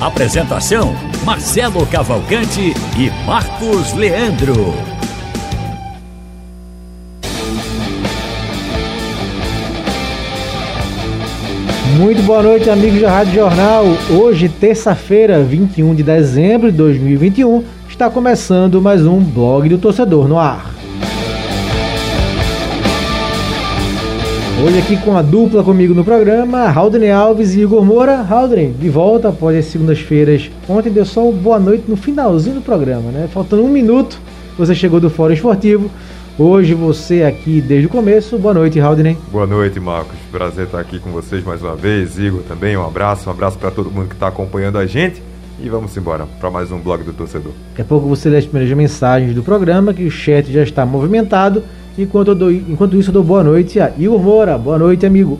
Apresentação: Marcelo Cavalcante e Marcos Leandro. Muito boa noite, amigos da Rádio Jornal. Hoje, terça-feira, 21 de dezembro de 2021, está começando mais um blog do torcedor no ar. Hoje aqui com a dupla comigo no programa, Haldren Alves e Igor Moura. Haldren, de volta após as segundas-feiras. Ontem deu só boa noite no finalzinho do programa, né? Faltando um minuto, você chegou do Fórum Esportivo. Hoje você aqui desde o começo. Boa noite, Haldren. Boa noite, Marcos. Prazer estar aqui com vocês mais uma vez. Igor também, um abraço. Um abraço para todo mundo que está acompanhando a gente. E vamos embora para mais um blog do torcedor. Daqui a pouco você lê as primeiras mensagens do programa, que o chat já está movimentado. Enquanto, dou, enquanto isso, eu dou boa noite a Igor Moura. Boa noite, amigo.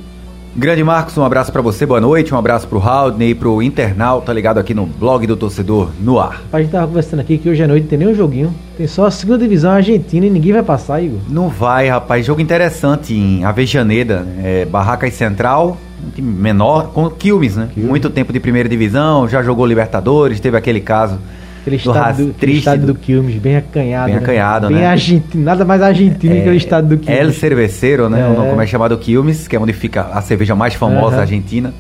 Grande Marcos, um abraço para você, boa noite, um abraço pro Haldney e pro internauta ligado aqui no blog do torcedor no ar. A gente tava conversando aqui que hoje à noite não tem nenhum joguinho, tem só a segunda divisão argentina e ninguém vai passar, Igor. Não vai, rapaz, jogo interessante em Avejaneda, é, Barracas Central, um time menor, com Quilmes, né? Quilmes. Muito tempo de primeira divisão, já jogou Libertadores, teve aquele caso Aquele estado, do, aquele estado do Quilmes, bem acanhado. Bem né? acanhado, bem né? Argentino, nada mais argentino é, que aquele estado do Quilmes. El Cerveceiro, né? É. Como é chamado Quilmes, que é onde fica a cerveja mais famosa uhum. da Argentina.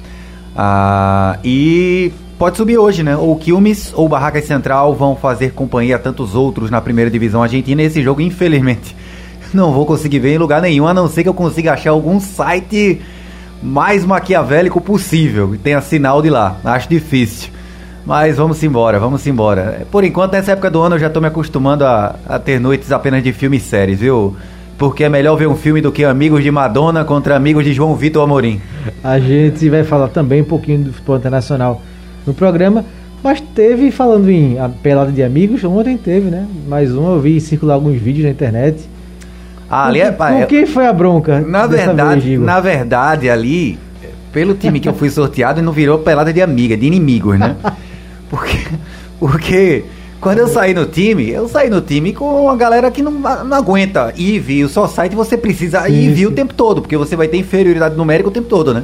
Ah, e pode subir hoje, né? Ou Quilmes ou Barracas Central vão fazer companhia a tantos outros na primeira divisão argentina. E esse jogo, infelizmente, não vou conseguir ver em lugar nenhum, a não ser que eu consiga achar algum site mais maquiavélico possível, e tenha sinal de lá. Acho difícil. Mas vamos embora, vamos embora. Por enquanto, nessa época do ano, eu já tô me acostumando a, a ter noites apenas de filmes e séries, viu? Porque é melhor ver um filme do que Amigos de Madonna contra Amigos de João Vitor Amorim. A gente vai falar também um pouquinho do futebol internacional no programa. Mas teve, falando em pelada de amigos, ontem teve, né? Mais um, eu vi circular alguns vídeos na internet. Ah, ali é, com quem foi a bronca? Na verdade, vez, na verdade, ali, pelo time que eu fui sorteado, não virou pelada de amiga, de inimigos, né? Porque, porque quando eu saí no time, eu saí no time com uma galera que não, não aguenta ir vir. O só site você precisa ir vir o tempo todo, porque você vai ter inferioridade numérica o tempo todo, né?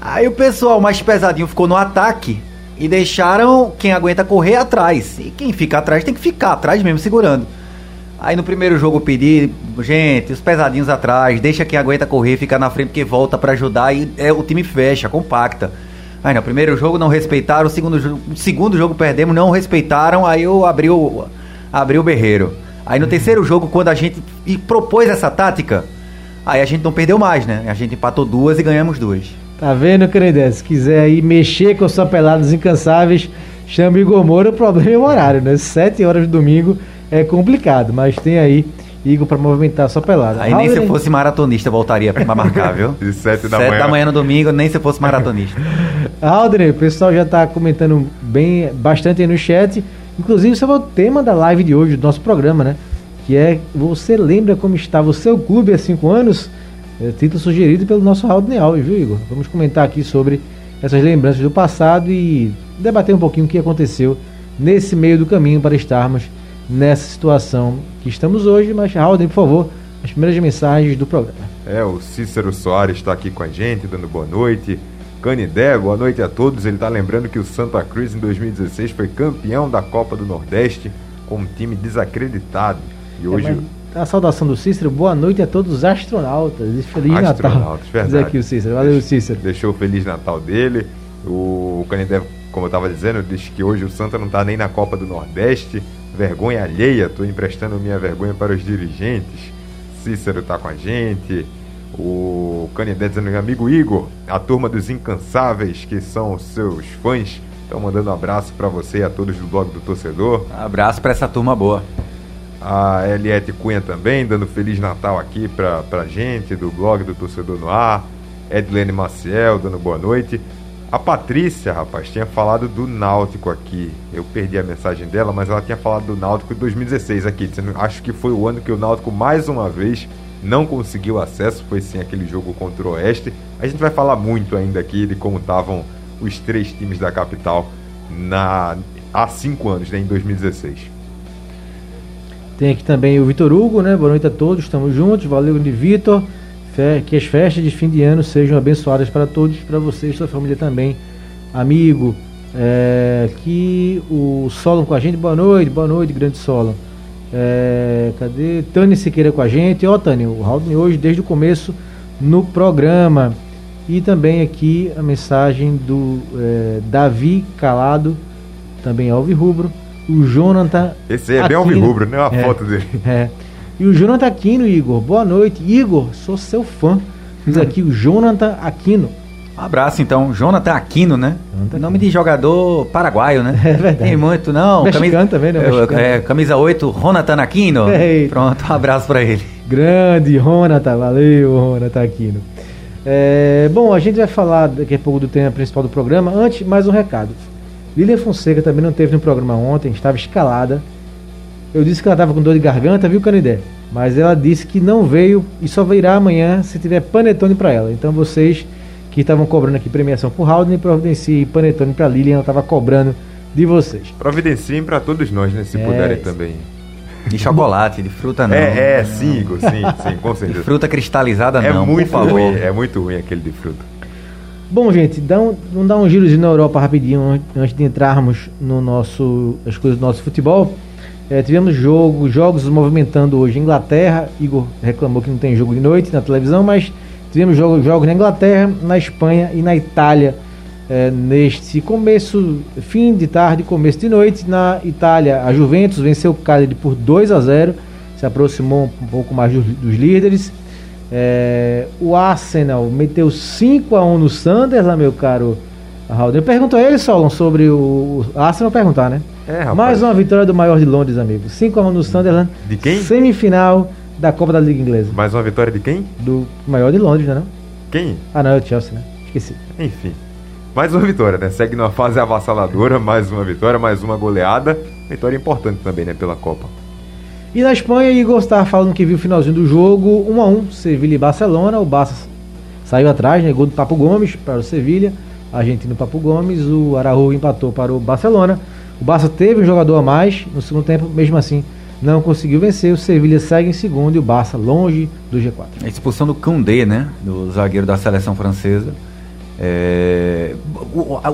Aí o pessoal mais pesadinho ficou no ataque e deixaram quem aguenta correr atrás. E quem fica atrás tem que ficar atrás mesmo, segurando. Aí no primeiro jogo eu pedi, gente, os pesadinhos atrás, deixa quem aguenta correr, ficar na frente porque volta para ajudar e é, o time fecha, compacta. Aí no primeiro jogo não respeitaram, o segundo, segundo jogo perdemos, não respeitaram, aí eu abri o, abri o berreiro. Aí no terceiro jogo, quando a gente propôs essa tática, aí a gente não perdeu mais, né? A gente empatou duas e ganhamos duas. Tá vendo, Crendes? Se quiser aí mexer com sua pelados incansáveis, chame Igor Moura, o problema é o horário, né? Sete horas do domingo é complicado, mas tem aí Igor para movimentar a sua pelada. Aí nem se eu fosse maratonista voltaria para marcar, viu? De 7 da manhã. da manhã no domingo, nem se eu fosse maratonista. Aldrin, o pessoal já está comentando bem, bastante aí no chat. Inclusive sobre o tema da live de hoje, do nosso programa, né? Que é Você lembra como estava o seu clube há 5 anos? É título sugerido pelo nosso Aldrin Alves, viu, Igor? Vamos comentar aqui sobre essas lembranças do passado e debater um pouquinho o que aconteceu nesse meio do caminho para estarmos nessa situação que estamos hoje. Mas, Raul, por favor, as primeiras mensagens do programa. É, o Cícero Soares está aqui com a gente, dando boa noite. Canidé, boa noite a todos. Ele está lembrando que o Santa Cruz em 2016 foi campeão da Copa do Nordeste com um time desacreditado. E é, hoje. A saudação do Cícero, boa noite a todos os astronautas e Feliz astronautas, Natal. Verdade. Diz aqui o Cícero, valeu Cícero. Deixou o Feliz Natal dele. O Canidé, como eu estava dizendo, disse que hoje o Santa não está nem na Copa do Nordeste vergonha alheia, estou emprestando minha vergonha para os dirigentes. Cícero está com a gente. O Canidé dizendo, amigo Igor, a turma dos incansáveis, que são os seus fãs, estão mandando um abraço para você e a todos do blog do torcedor. Abraço para essa turma boa. A Eliette Cunha também, dando Feliz Natal aqui para a gente, do blog do Torcedor no Ar. Edlene Maciel, dando boa noite. A Patrícia, rapaz, tinha falado do Náutico aqui. Eu perdi a mensagem dela, mas ela tinha falado do Náutico em 2016 aqui, dizendo acho que foi o ano que o Náutico mais uma vez não conseguiu acesso, foi sim aquele jogo contra o Oeste. A gente vai falar muito ainda aqui de como estavam os três times da capital na há cinco anos, né, em 2016. Tem aqui também o Vitor Hugo, né? Boa noite a todos, estamos juntos. Valeu, de Vitor que as festas de fim de ano sejam abençoadas para todos, para você e sua família também, amigo. É, que o Solon com a gente, boa noite, boa noite, grande Solon. É, cadê? Tânia Siqueira com a gente. Ó, Tânia, o Raul hoje desde o começo no programa. E também aqui a mensagem do é, Davi Calado, também Alvi Rubro. O Jonathan. Esse é bem Alvi Rubro, né? A é, foto dele. É. E o Jonathan Aquino, Igor. Boa noite. Igor, sou seu fã. Fiz hum. aqui o Jonathan Aquino. Um abraço então, Jonathan Aquino, né? Jonathan Nome Aquino. de jogador paraguaio, né? É verdade. Tem muito, não. Mexicano camisa, também, né? É, é, camisa 8, Jonathan Aquino. Eita. Pronto, um abraço para ele. Grande Jonathan, valeu, Jonathan Aquino. É, bom, a gente vai falar daqui a pouco do tema principal do programa. Antes, mais um recado. Lilian Fonseca também não teve no programa ontem, estava escalada eu disse que ela estava com dor de garganta, viu, Canidé? Mas ela disse que não veio e só virá amanhã se tiver panetone para ela. Então vocês que estavam cobrando aqui premiação por Haldane, providencie panetone para Lilian, ela estava cobrando de vocês. Providenciem para todos nós, né? Se é, puderem também. De chocolate, de fruta não. É, é sim, sim, sim, com certeza. De fruta cristalizada é não, muito por favor. Ruim, é muito ruim aquele de fruta. Bom, gente, dá um, vamos dar um girozinho na Europa rapidinho antes de entrarmos no nosso, as coisas do nosso futebol. É, tivemos jogo, jogos movimentando hoje. Inglaterra, Igor reclamou que não tem jogo de noite na televisão, mas tivemos jogos, jogos na Inglaterra, na Espanha e na Itália é, neste começo, fim de tarde, começo de noite. Na Itália, a Juventus venceu o Cagliari por 2 a 0, se aproximou um pouco mais dos, dos líderes. É, o Arsenal meteu 5 a 1 no Sunderland, meu caro Raul. Eu pergunto a ele, Solon, sobre o Arsenal perguntar, né? É, Mais uma vitória do maior de Londres, amigo. 5x1 no Sunderland. De quem? Semifinal da Copa da Liga Inglesa. Mais uma vitória de quem? Do maior de Londres, né? Não? Quem? Ah, não, é o Chelsea, né? Esqueci. Enfim. Mais uma vitória, né? Segue numa fase avassaladora, mais uma vitória, mais uma goleada. Vitória importante também, né? Pela Copa. E na Espanha, Igor estava falando que viu o finalzinho do jogo 1x1, Sevilha e Barcelona. O Barça saiu atrás, né? Gol do Papo Gomes para o Sevilha. Argentino Papo Gomes. O Araújo empatou para o Barcelona. O Barça teve um jogador a mais no segundo tempo, mesmo assim não conseguiu vencer. O Sevilha segue em segundo e o Barça longe do G4. A expulsão do Koundé, né? Do zagueiro da seleção francesa. É...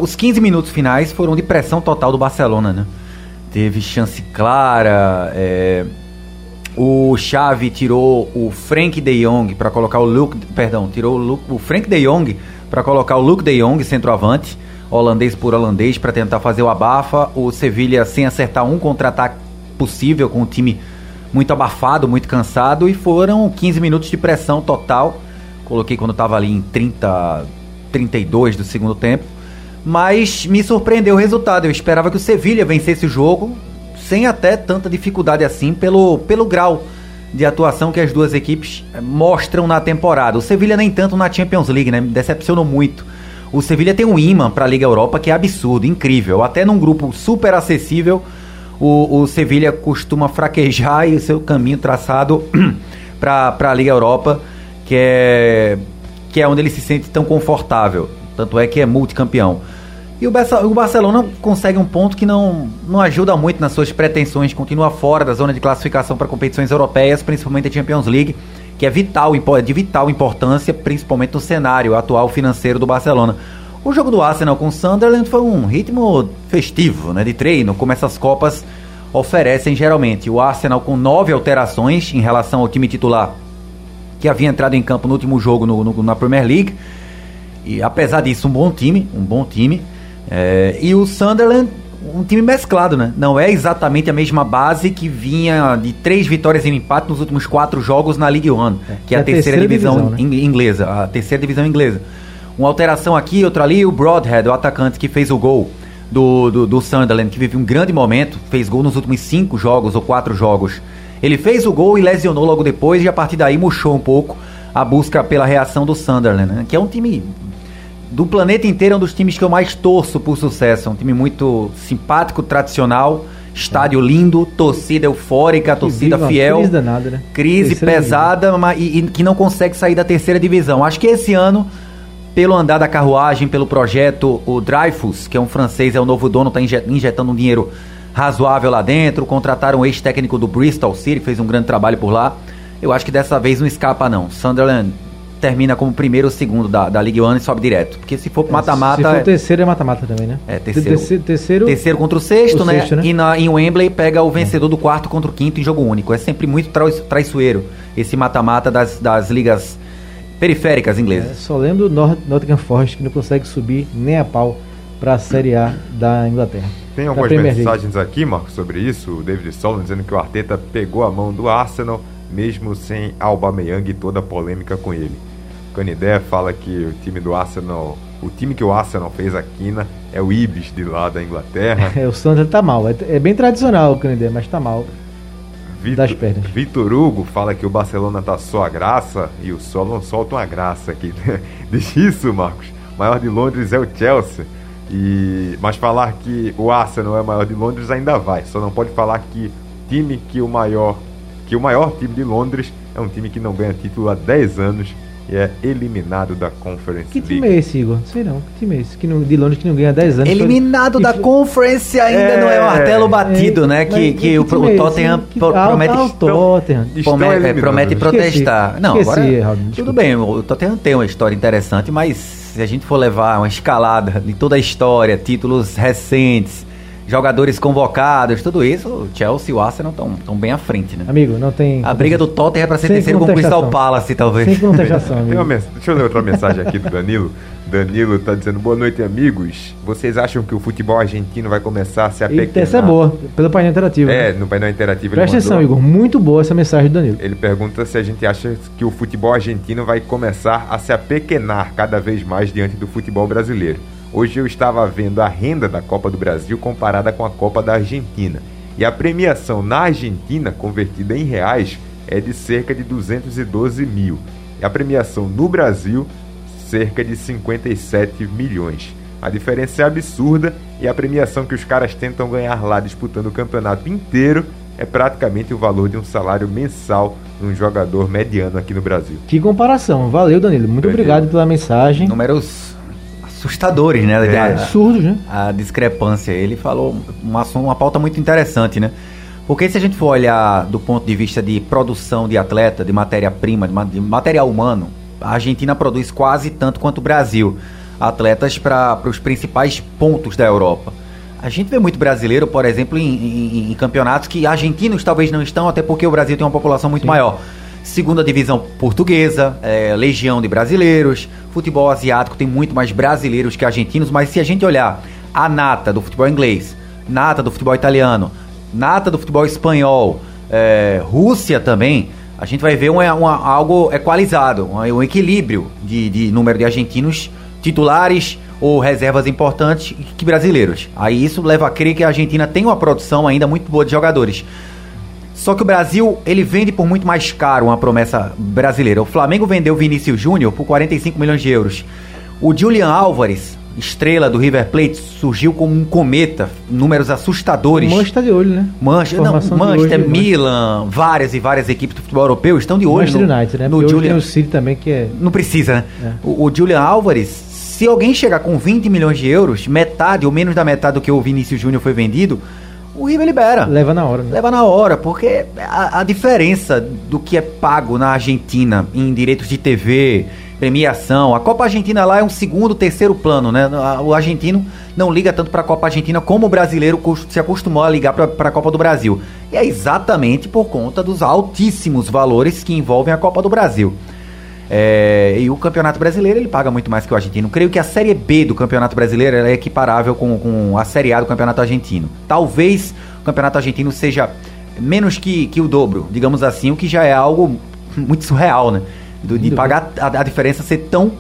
Os 15 minutos finais foram de pressão total do Barcelona, né? Teve chance clara. É... O Xavi tirou o Frank de Jong para colocar o Luke, perdão, tirou o, Luke, o Frank de Jong para colocar o Luke de Jong centroavante holandês por holandês para tentar fazer o abafa. O Sevilha sem acertar um contra-ataque possível com o time muito abafado, muito cansado e foram 15 minutos de pressão total. Coloquei quando estava ali em 30 32 do segundo tempo. Mas me surpreendeu o resultado. Eu esperava que o Sevilha vencesse o jogo sem até tanta dificuldade assim pelo, pelo grau de atuação que as duas equipes mostram na temporada. O Sevilha nem tanto na Champions League, né? Me decepcionou muito o Sevilha tem um imã para a Liga Europa que é absurdo, incrível. Até num grupo super acessível, o, o Sevilha costuma fraquejar e o seu caminho traçado para a Liga Europa, que é, que é onde ele se sente tão confortável. Tanto é que é multicampeão. E o, o Barcelona consegue um ponto que não, não ajuda muito nas suas pretensões, continua fora da zona de classificação para competições europeias, principalmente a Champions League que é vital, de vital importância, principalmente no cenário atual financeiro do Barcelona. O jogo do Arsenal com o Sunderland foi um ritmo festivo, né, de treino, como essas Copas oferecem geralmente. O Arsenal com nove alterações em relação ao time titular que havia entrado em campo no último jogo no, no, na Premier League. E apesar disso, um bom time, um bom time. É, e o Sunderland um time mesclado, né? Não é exatamente a mesma base que vinha de três vitórias e um empate nos últimos quatro jogos na League One, é, que é a, é a terceira, terceira, divisão, divisão né? inglesa, a terceira divisão inglesa. Uma alteração aqui, outra ali, o Broadhead, o atacante que fez o gol do, do, do Sunderland, que vive um grande momento, fez gol nos últimos cinco jogos ou quatro jogos. Ele fez o gol e lesionou logo depois, e a partir daí murchou um pouco a busca pela reação do Sunderland, né? que é um time do planeta inteiro é um dos times que eu mais torço por sucesso. É um time muito simpático, tradicional, estádio lindo, torcida eufórica, torcida fiel. Crise danada, né? Crise terceira pesada mas, e, e, que não consegue sair da terceira divisão. Acho que esse ano, pelo andar da carruagem, pelo projeto, o Dreyfus, que é um francês, é o novo dono, está injetando um dinheiro razoável lá dentro. Contrataram um ex-técnico do Bristol City, fez um grande trabalho por lá. Eu acho que dessa vez não escapa, não. Sunderland termina como primeiro ou segundo da, da Ligue 1 e sobe direto. Porque se for pro mata-mata. Se for é... terceiro, é mata-mata também, né? É, terceiro. Terceiro, terceiro, terceiro contra o sexto, o né? Sexto, né? E na, em Wembley pega o vencedor é. do quarto contra o quinto em jogo único. É sempre muito traiçoeiro esse mata-mata das, das ligas periféricas inglesas. É, só lembro do Nottingham Forest que não consegue subir nem a pau para a Série A da Inglaterra. Tem algumas mensagens aqui, Marcos, sobre isso. O David Solon dizendo que o Arteta pegou a mão do Arsenal mesmo sem Aubameyang e toda a polêmica com ele. Canidé fala que o time do Arsenal, o time que o Arsenal fez a quina é o Ibis de lá da Inglaterra. É, o Sandro tá mal. É, é, bem tradicional o Canidé, mas tá mal. Vitor, das pernas. Vitor Hugo fala que o Barcelona tá só a graça e o Solon solta uma graça aqui. Diz isso, Marcos. O maior de Londres é o Chelsea. E, mas falar que o Arsenal é o maior de Londres ainda vai. Só não pode falar que time que o maior que o maior time de Londres é um time que não ganha título há 10 anos e é eliminado da Conference que League. Que time é esse, Igor? Não sei não. Que time é esse? Que não, de Londres que não ganha 10 anos. Eliminado foi... da foi... Conference ainda é... não é martelo batido, é... né? Que, que, que o, o é Tottenham que... promete... Ah, o Tottenham. Promete, promete protestar. Esqueci. Não, Esqueci, agora... tudo bem, o Tottenham tem uma história interessante, mas se a gente for levar uma escalada de toda a história, títulos recentes jogadores convocados, tudo isso, o Chelsea e o Arsenal estão bem à frente, né? Amigo, não tem. A briga do Tottenham é para ser terceiro com o Crystal Palace, talvez. Sem contestação, amigo. Deixa eu ler outra mensagem aqui do Danilo. Danilo tá dizendo boa noite, amigos. Vocês acham que o futebol argentino vai começar a se apequenar? Essa é boa, pelo painel interativo. É, né? no painel interativo. Presta atenção, Igor. Muito boa essa mensagem do Danilo. Ele pergunta se a gente acha que o futebol argentino vai começar a se apequenar cada vez mais diante do futebol brasileiro. Hoje eu estava vendo a renda da Copa do Brasil comparada com a Copa da Argentina. E a premiação na Argentina, convertida em reais, é de cerca de 212 mil. E a premiação no Brasil, cerca de 57 milhões. A diferença é absurda e a premiação que os caras tentam ganhar lá disputando o campeonato inteiro é praticamente o valor de um salário mensal de um jogador mediano aqui no Brasil. Que comparação. Valeu, Danilo. Muito Danilo. obrigado pela mensagem. Números assustadores, né? É. Absurdos, né? A discrepância. Ele falou uma, uma pauta muito interessante, né? Porque se a gente for olhar do ponto de vista de produção de atleta, de matéria-prima, de material humano, a Argentina produz quase tanto quanto o Brasil. Atletas para os principais pontos da Europa. A gente vê muito brasileiro, por exemplo, em, em, em, campeonatos que argentinos talvez não estão, até porque o Brasil tem uma população muito Sim. maior segunda divisão portuguesa, é, legião de brasileiros, futebol asiático tem muito mais brasileiros que argentinos, mas se a gente olhar a nata do futebol inglês, nata do futebol italiano, nata do futebol espanhol, é, Rússia também, a gente vai ver um, um, algo equalizado, um, um equilíbrio de, de número de argentinos titulares ou reservas importantes que brasileiros. Aí isso leva a crer que a Argentina tem uma produção ainda muito boa de jogadores. Só que o Brasil, ele vende por muito mais caro uma promessa brasileira. O Flamengo vendeu Vinícius Júnior por 45 milhões de euros. O Julian Álvares, estrela do River Plate, surgiu como um cometa, números assustadores. O Manchester de olho, né? Manchester, não, Manchester, hoje, Milan, várias e várias equipes do futebol europeu estão de olho Manchester no, United, né? no Julian. Tem o City também que é Não precisa, né? É. O, o Julian Álvares, se alguém chegar com 20 milhões de euros, metade ou menos da metade do que o Vinícius Júnior foi vendido, o River libera. Leva na hora. Né? Leva na hora, porque a, a, diferença do que é pago na Argentina em direitos de TV, premiação, a Copa Argentina lá é um segundo, terceiro plano, né? O argentino não liga tanto para a Copa Argentina como o brasileiro se acostumou a ligar para a Copa do Brasil. E é exatamente por conta dos altíssimos valores que envolvem a Copa do Brasil. É, e o Campeonato Brasileiro ele paga muito mais que o argentino. Creio que a Série B do Campeonato Brasileiro é equiparável com, com a Série A do Campeonato Argentino. Talvez o Campeonato Argentino seja menos que, que o dobro, digamos assim, o que já é algo muito surreal, né? Do, de pagar a, a diferença ser tão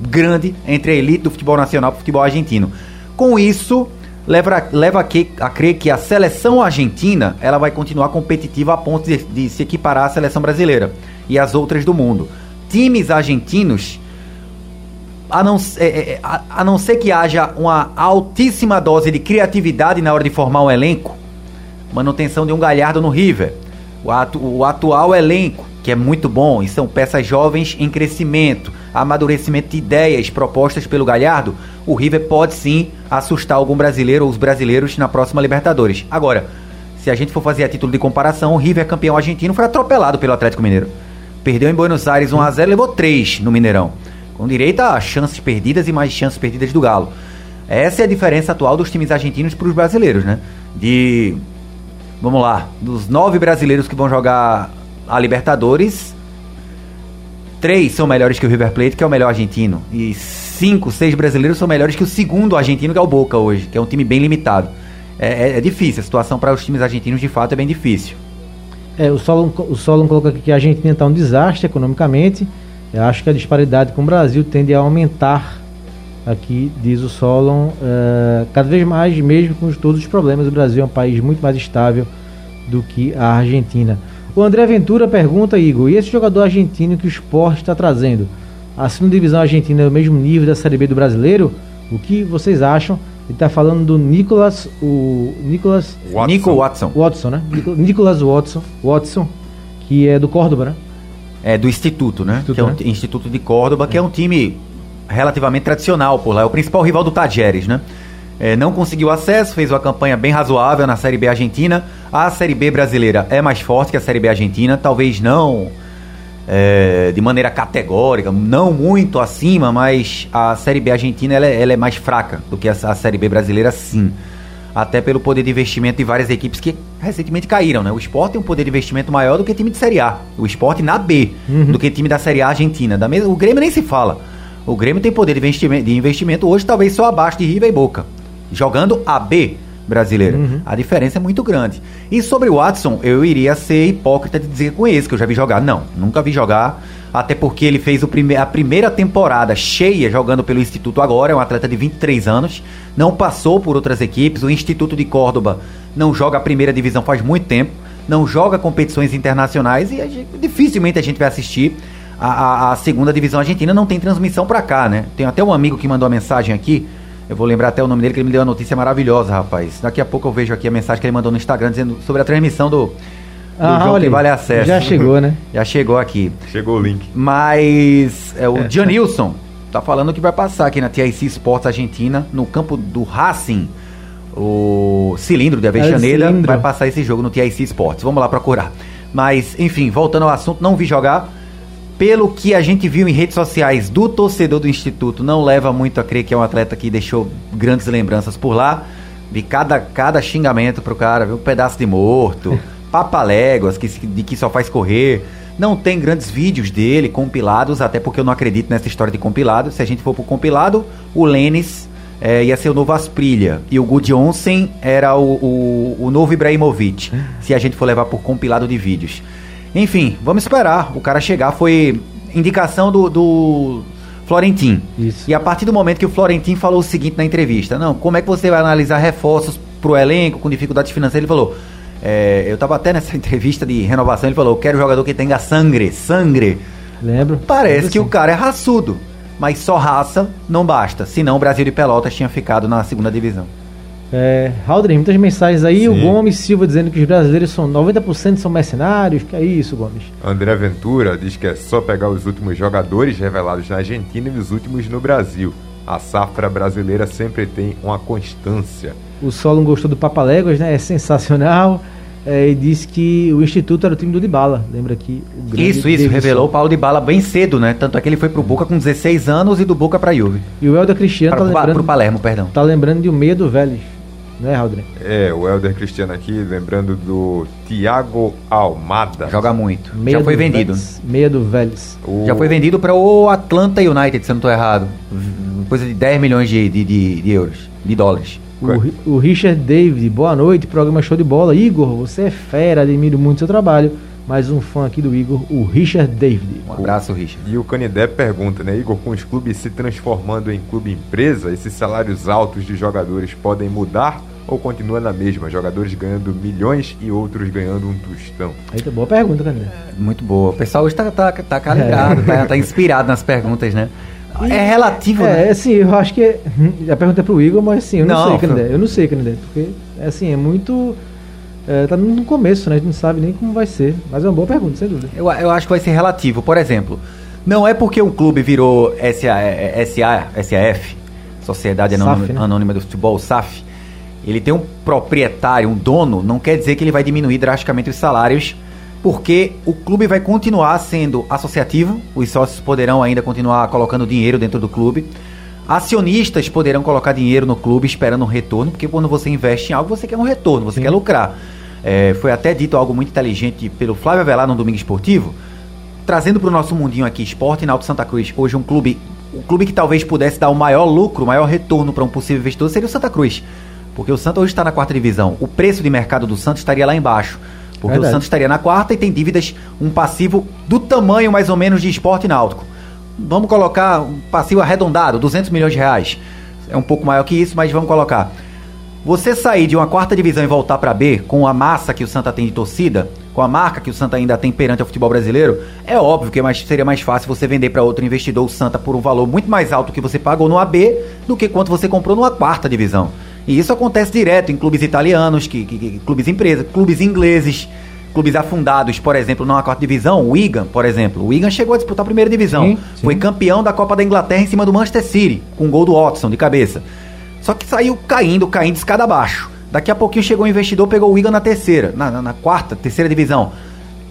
grande entre a elite do futebol nacional e o futebol argentino. Com isso, leva, leva a, que, a crer que a seleção argentina ela vai continuar competitiva a ponto de, de se equiparar à seleção brasileira e às outras do mundo times argentinos a não, é, é, a, a não ser que haja uma altíssima dose de criatividade na hora de formar um elenco, manutenção de um Galhardo no River, o, atu, o atual elenco, que é muito bom, e são peças jovens em crescimento, amadurecimento de ideias propostas pelo Galhardo, o River pode sim assustar algum brasileiro ou os brasileiros na próxima Libertadores. Agora, se a gente for fazer a título de comparação, o River campeão argentino foi atropelado pelo Atlético Mineiro. Perdeu em Buenos Aires 1x0 levou 3 no Mineirão. Com direito a chances perdidas e mais chances perdidas do Galo. Essa é a diferença atual dos times argentinos para os brasileiros, né? De. Vamos lá, dos nove brasileiros que vão jogar a Libertadores, três são melhores que o River Plate, que é o melhor argentino. E cinco, seis brasileiros são melhores que o segundo argentino, que é o Boca hoje, que é um time bem limitado. É, é, é difícil, a situação para os times argentinos de fato é bem difícil. É, o Solon, o Solon coloca aqui que a Argentina está um desastre economicamente. Eu acho que a disparidade com o Brasil tende a aumentar. Aqui diz o Solon, uh, cada vez mais, mesmo com todos os problemas, o Brasil é um país muito mais estável do que a Argentina. O André Ventura pergunta, Igor, e esse jogador argentino que o esporte está trazendo? A segunda divisão argentina é o mesmo nível da Série B do brasileiro? O que vocês acham? Ele está falando do Nicolas, o Nicolas Watson. Nico Watson. Watson, né? Nicolas Watson, Watson, que é do Córdoba, né? É do Instituto, né? Instituto, que é um né? Instituto de Córdoba, é. que é um time relativamente tradicional por lá, é o principal rival do Tajeres, né? É, não conseguiu acesso, fez uma campanha bem razoável na Série B argentina. A Série B brasileira é mais forte que a Série B argentina, talvez não é, de maneira categórica, não muito acima, mas a Série B argentina ela é, ela é mais fraca do que a, a, Série B brasileira, sim. Até pelo poder de investimento de várias equipes que recentemente caíram, né? O Sport tem um poder de investimento maior do que time de Série A. O Sport na B, uhum. do que time da Série A argentina. Da mesma, o Grêmio nem se fala. O Grêmio tem poder de investimento, de investimento hoje talvez só abaixo de River e Boca. Jogando a B brasileira. Uhum. A diferença é muito grande. E sobre o Watson, eu iria ser hipócrita de dizer com esse que eu já vi jogar. Não, nunca vi jogar. Até porque ele fez prime a primeira temporada cheia jogando pelo Instituto agora. É um atleta de 23 anos. Não passou por outras equipes. O Instituto de Córdoba não joga a primeira divisão faz muito tempo. Não joga competições internacionais. E a gente, dificilmente a gente vai assistir. A, a, a segunda divisão argentina não tem transmissão para cá, né? Tem até um amigo que mandou uma mensagem aqui eu vou lembrar até o nome dele, que ele me deu uma notícia maravilhosa, rapaz. Daqui a pouco eu vejo aqui a mensagem que ele mandou no Instagram dizendo sobre a transmissão do, do ah, jogo olha, que vale acesso. Já chegou, né? Já chegou aqui. Chegou o link. Mas é, o é. Janilson tá falando que vai passar aqui na TIC Sports Argentina, no campo do Racing. O cilindro de Avejaneira é vai passar esse jogo no TIC Sports. Vamos lá procurar. Mas, enfim, voltando ao assunto, não vi jogar pelo que a gente viu em redes sociais do torcedor do Instituto, não leva muito a crer que é um atleta que deixou grandes lembranças por lá. Vi cada, cada xingamento pro cara, viu? Um pedaço de morto, papaléguas que, de que só faz correr. Não tem grandes vídeos dele compilados, até porque eu não acredito nessa história de compilado. Se a gente for pro compilado, o Lênis é, ia ser o novo Asprilha. E o Gudjonsen era o, o, o novo Ibrahimovic. Se a gente for levar por compilado de vídeos. Enfim, vamos esperar o cara chegar. Foi indicação do, do Florentin. Isso. E a partir do momento que o Florentin falou o seguinte na entrevista: Não, como é que você vai analisar reforços pro elenco com dificuldades financeiras? Ele falou. É, eu tava até nessa entrevista de renovação, ele falou: quero jogador que tenha sangue, sangue. Lembro. Parece Lembro que sim. o cara é raçudo, mas só raça não basta. Senão o Brasil de Pelotas tinha ficado na segunda divisão. É, Haldren, muitas mensagens aí. Sim. O Gomes Silva dizendo que os brasileiros são 90% são mercenários. Que é isso, Gomes? André Ventura diz que é só pegar os últimos jogadores revelados na Argentina e os últimos no Brasil. A safra brasileira sempre tem uma constância. O Solon gostou do Papaléguas, né? É sensacional. É, e disse que o Instituto era o time do Dybala. Lembra que Isso, isso, revelou o Paulo Dybala bem cedo, né? Tanto é que ele foi pro Boca com 16 anos e do Boca pra Juve. E o Helder Cristiano pra, tá lembrando... Pro Palermo, perdão. Tá lembrando de um meia do Vélez né, Aldrin? É, o Helder Cristiano aqui, lembrando do Thiago Almada. Joga muito. Meia Já foi vendido. Vélez. Meia do Vélez. O... Já foi vendido para o Atlanta United, se eu não estou errado. Coisa de 10 milhões de, de, de, de euros, de dólares. O, o, Richard David, boa noite, programa show de bola. Igor, você é fera, admiro muito seu trabalho. Mais um fã aqui do Igor, o Richard David. Um abraço, Richard. E o Canidé pergunta, né, Igor, com os clubes se transformando em clube empresa, esses salários altos de jogadores podem mudar ou continua na mesma? Jogadores ganhando milhões e outros ganhando um tostão? Eita, boa pergunta, Canidé. Muito boa. O pessoal hoje tá, tá, tá calibrado, é. tá, tá inspirado nas perguntas, né? é relativo, é, né? assim, eu acho que. É, já perguntei pro Igor, mas assim, eu não, Não, sei, Canindé. Eu não sei, Canindé. Porque, é assim, é muito. É, tá no começo, né? A gente não sabe nem como vai ser. Mas é uma boa pergunta, sem dúvida. Eu, eu acho que vai ser relativo. Por exemplo, não é porque um clube virou SA, SA, SAF, Sociedade SAF, Anônima, né? Anônima do Futebol, SAF, ele tem um proprietário, um dono, não quer dizer que ele vai diminuir drasticamente os salários, porque o clube vai continuar sendo associativo, os sócios poderão ainda continuar colocando dinheiro dentro do clube. Acionistas poderão colocar dinheiro no clube esperando um retorno, porque quando você investe em algo, você quer um retorno, você quer lucrar. É, foi até dito algo muito inteligente pelo Flávio Avelar no Domingo Esportivo, trazendo para o nosso mundinho aqui, Esporte Náutico Santa Cruz, hoje um clube, o clube que talvez pudesse dar o maior lucro, o maior retorno para um possível investidor seria o Santa Cruz. Porque o Santa hoje está na quarta divisão. O preço de mercado do Santa estaria lá embaixo. Porque Verdade. o Santa estaria na quarta e tem dívidas, um passivo do tamanho mais ou menos de esporte náutico. Vamos colocar um passivo arredondado, 200 milhões de reais. É um pouco maior que isso, mas vamos colocar. Você sair de uma quarta divisão e voltar para B, com a massa que o Santa tem de torcida, com a marca que o Santa ainda tem perante o futebol brasileiro, é óbvio que é mais- seria mais fácil você vender para outro investidor o Santa por um valor muito mais alto que você pagou no AB do que quanto você comprou numa quarta divisão. E isso acontece direto em clubes italianos, que, que- que- clubes empresas, clubes ingleses, clubes afundados, por exemplo, numa quarta divisão, o Wigan, por exemplo. O Wigan chegou a disputar a primeira divisão. Sim, sim. Foi campeão da Copa da Inglaterra em cima do Manchester City, com um gol do Watson de cabeça. Só que saiu caindo, caindo escada abaixo. Daqui a pouquinho chegou um investidor, pegou o Wigan na terceira, na, na- na quarta, terceira divisão.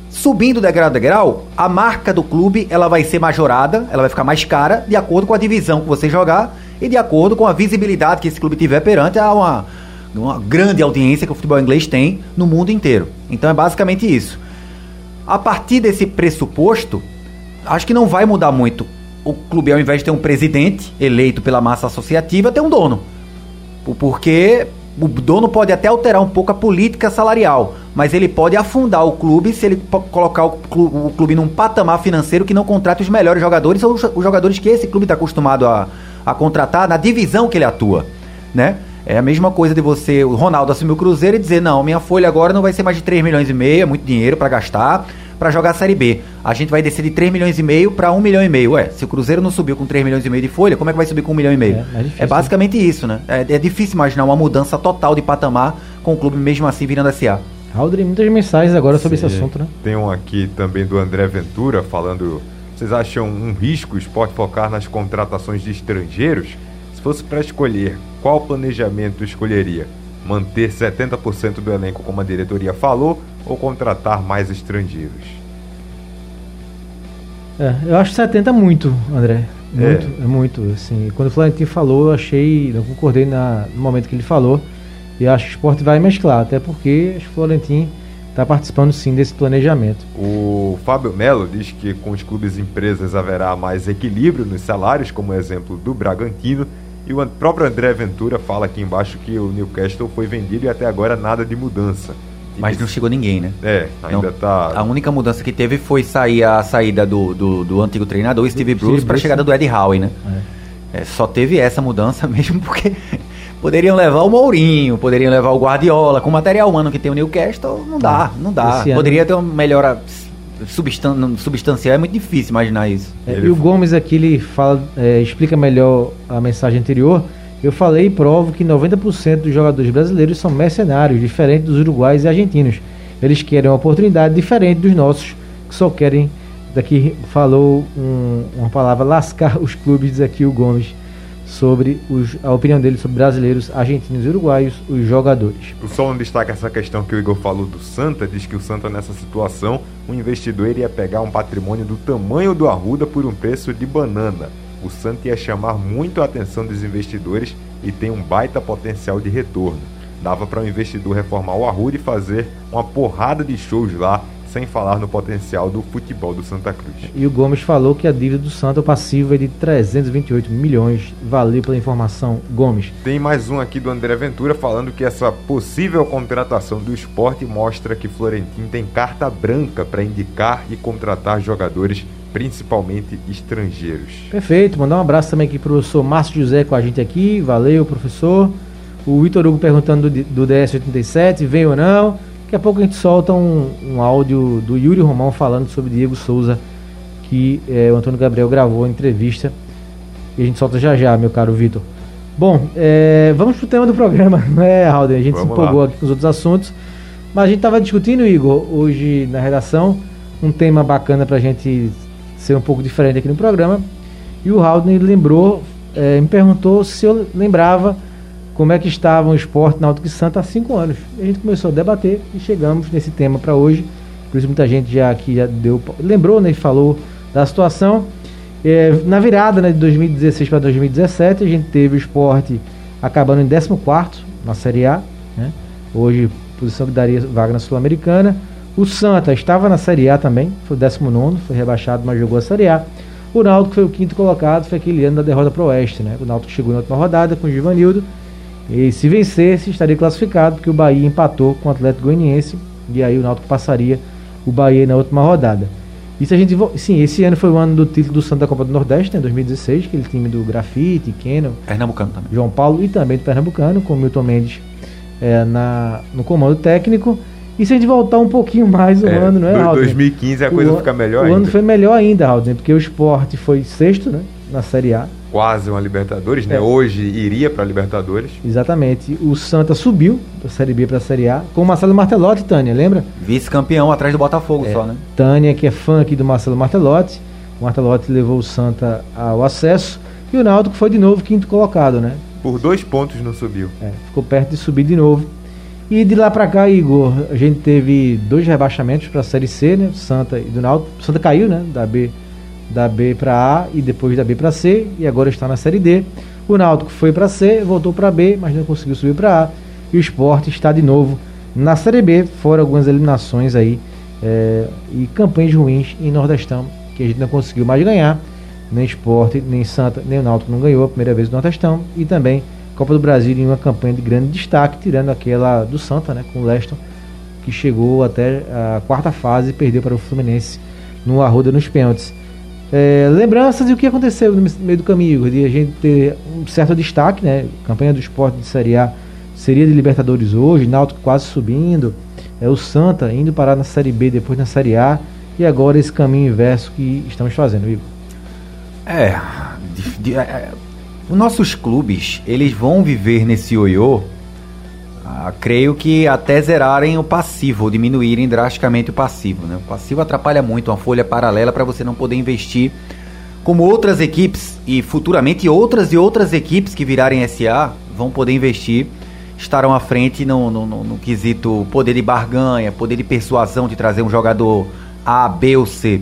Subindo degrau a degrau, a marca do clube ela vai ser majorada, ela vai ficar mais cara, de acordo com a divisão que você jogar e de acordo com a visibilidade que esse clube tiver perante a uma, uma grande audiência que o futebol inglês tem no mundo inteiro. Então é basicamente isso. A partir desse pressuposto, acho que não vai mudar muito. O clube, ao invés de ter um presidente eleito pela massa associativa, tem um dono. Por- Porque o dono pode até alterar um pouco a política salarial, mas ele pode afundar o clube se ele colocar o clu- o clube num patamar financeiro que não contrate os melhores jogadores ou os jogadores que esse clube está acostumado a, a contratar na divisão que ele atua, né? É a mesma coisa de você, o Ronaldo assumir o Cruzeiro e dizer, não, minha folha agora não vai ser mais de 3 milhões e meio, é muito dinheiro para gastar, para jogar a Série B. A gente vai descer de 3 milhões e meio para 1 milhão e meio. Ué, se o Cruzeiro não subiu com 3 milhões e meio de folha, como é que vai subir com 1 milhão e meio? É, mais difícil, É basicamente isso, né? É, é difícil imaginar uma mudança total de patamar com o clube mesmo assim virando SA. Aldrin, muitas mensagens agora sobre esse Sim. assunto, né? Tem um aqui também do André Ventura falando. Vocês acham um risco o esporte focar nas contratações de estrangeiros? Se fosse para escolher, qual planejamento escolheria? Manter 70% do elenco, como a diretoria falou, ou contratar mais estrangeiros? É, eu acho 70 é muito, André. É. Muito, é, muito. Assim, quando o Florentino falou, eu achei. Eu concordei na- no momento que ele falou. E acho que o esporte vai mesclar, até porque o Florentino está participando sim desse planejamento. O Fábio Melo diz que com os clubes e empresas haverá mais equilíbrio nos salários, como o exemplo do Bragantino. E o próprio André Ventura fala aqui embaixo que o Newcastle foi vendido e até agora nada de mudança. Mas não chegou ninguém, né? É, ainda Não. tá. A única mudança que teve foi sair a saída do, do, do antigo treinador, Steve Bruce, para a chegada do Ed Howe, né? É, só teve essa mudança mesmo porque poderiam levar o Mourinho, poderiam levar o Guardiola, com o material humano que tem o Newcastle, não dá, não dá. Esse ano- Poderia ter uma melhora substan substancial, é muito difícil imaginar isso. É, e o Gomes aqui ele fala, é, explica melhor a mensagem anterior. Eu falei e provo que 90% dos jogadores brasileiros são mercenários, diferente dos uruguais e argentinos. Eles querem uma oportunidade diferente dos nossos, que só querem. Daqui falou um- uma palavra, lascar os clubes, diz aqui o Gomes, sobre os- a opinião dele sobre brasileiros, argentinos e uruguaios, os jogadores. O Solon destaca essa questão que o Igor falou do Santa, diz que o Santa nessa situação, um investidor iria pegar um patrimônio do tamanho do Arruda por um preço de banana. O Santa ia chamar muito a atenção dos investidores e tem um baita potencial de retorno. Dava para o investidor reformar o Arruda e fazer uma porrada de shows lá, sem falar no potencial do futebol do Santa Cruz. E o Gomes falou que a dívida do Santa, o passivo é de 328 milhões. Valeu pela informação, Gomes. Tem mais um aqui do André Ventura falando que essa possível contratação do esporte mostra que Florentino tem carta branca para indicar e contratar jogadores, principalmente estrangeiros. Perfeito, mandar um abraço também aqui pro professor Márcio José com a gente aqui. Valeu, professor. O Vitor Hugo perguntando do, do DS87, vem ou não. Daqui a pouco a gente solta um, um áudio do Yuri Romão falando sobre Diego Souza, que eh, o Antônio Gabriel gravou a entrevista E a gente solta já já, meu caro Vitor. Bom, é, vamos pro tema do programa, não é, Alden? A gente Vamos se empolgou lá. aqui com os outros assuntos. Mas a gente estava discutindo, Igor, hoje na redação, um tema bacana pra gente ser um pouco diferente aqui no programa. E o Haldane lembrou, é, me perguntou se eu lembrava como é que estava o esporte Náutico e Santa há cinco anos. A gente começou a debater e chegamos nesse tema para hoje. Por isso muita gente já aqui já deu, lembrou, né, e falou da situação. É, na virada né, de 2016 para 2017, a gente teve o esporte acabando em 14 na Série A. Né? Hoje, posição que daria vaga na Sul-Americana. O Santa estava na Série A também, foi o 19, foi rebaixado, mas jogou a Série A. O Náutico foi o quinto colocado, foi aquele ano da derrota para o Oeste. Né? O Náutico chegou na última rodada com o Givanildo. E se vencesse, estaria classificado, porque o Bahia empatou com o Atlético Goianiense. E aí o Náutico passaria o Bahia na última rodada. Isso a gente. Sim, esse ano foi o ano do título do Santa da Copa do Nordeste, né, 2016, aquele time do Grafite, Keno, Pernambucano também. João Paulo e também do Pernambucano, com o Milton Mendes é, na, no comando técnico. E se a gente voltar um pouquinho mais o É, ano, não é, Raul? 2015 a coisa o, fica melhor O ainda. ano foi melhor ainda, Raul, porque o esporte foi sexto né, na Série A. Quase uma Libertadores, né? É. Hoje iria para Libertadores. Exatamente. O Santa subiu da Série B para a Série A com o Marcelo Martelotti, Tânia, lembra? Vice-campeão atrás do Botafogo É, só, né? Tânia, que é fã aqui do Marcelo Martelotti. O Martelotti levou o Santa ao acesso. E o Náutico foi de novo quinto colocado, né? Por dois pontos não subiu. É, ficou perto de subir de novo. E de lá pra cá, Igor, a gente teve dois rebaixamentos para a Série C, né? Santa e do Náutico. Santa caiu, né? Da B, da B para A e depois da B para C e agora está na Série D. O Náutico foi para C, voltou para B, mas não conseguiu subir para A. E o Sport está de novo na Série B, fora algumas eliminações aí é, e campanhas ruins em Nordestão que a gente não conseguiu mais ganhar. Nem Sport, nem Santa, nem o Náutico não ganhou a primeira vez no Nordestão e também Copa do Brasil em uma campanha de grande destaque, tirando aquela do Santa, né, com o Leston, que chegou até a quarta fase e perdeu para o Fluminense no Arruda nos pênaltis. É, lembranças e o que aconteceu no meio do caminho, de a gente ter um certo destaque, né? Campanha do esporte de Série A seria de Libertadores hoje, Náutico quase subindo, é o Santa indo parar na Série B, depois na Série A, e agora esse caminho inverso que estamos fazendo, Igor. É, de- de- é, é, os nossos clubes, eles vão viver nesse ioiô, ah, creio que até zerarem o passivo, ou diminuírem drasticamente o passivo. Né? O passivo atrapalha muito uma folha paralela para você não poder investir como outras equipes e futuramente outras e outras equipes que virarem SA vão poder investir, estarão à frente no, no, no- no quesito poder de barganha, poder de persuasão de trazer um jogador A, B ou C.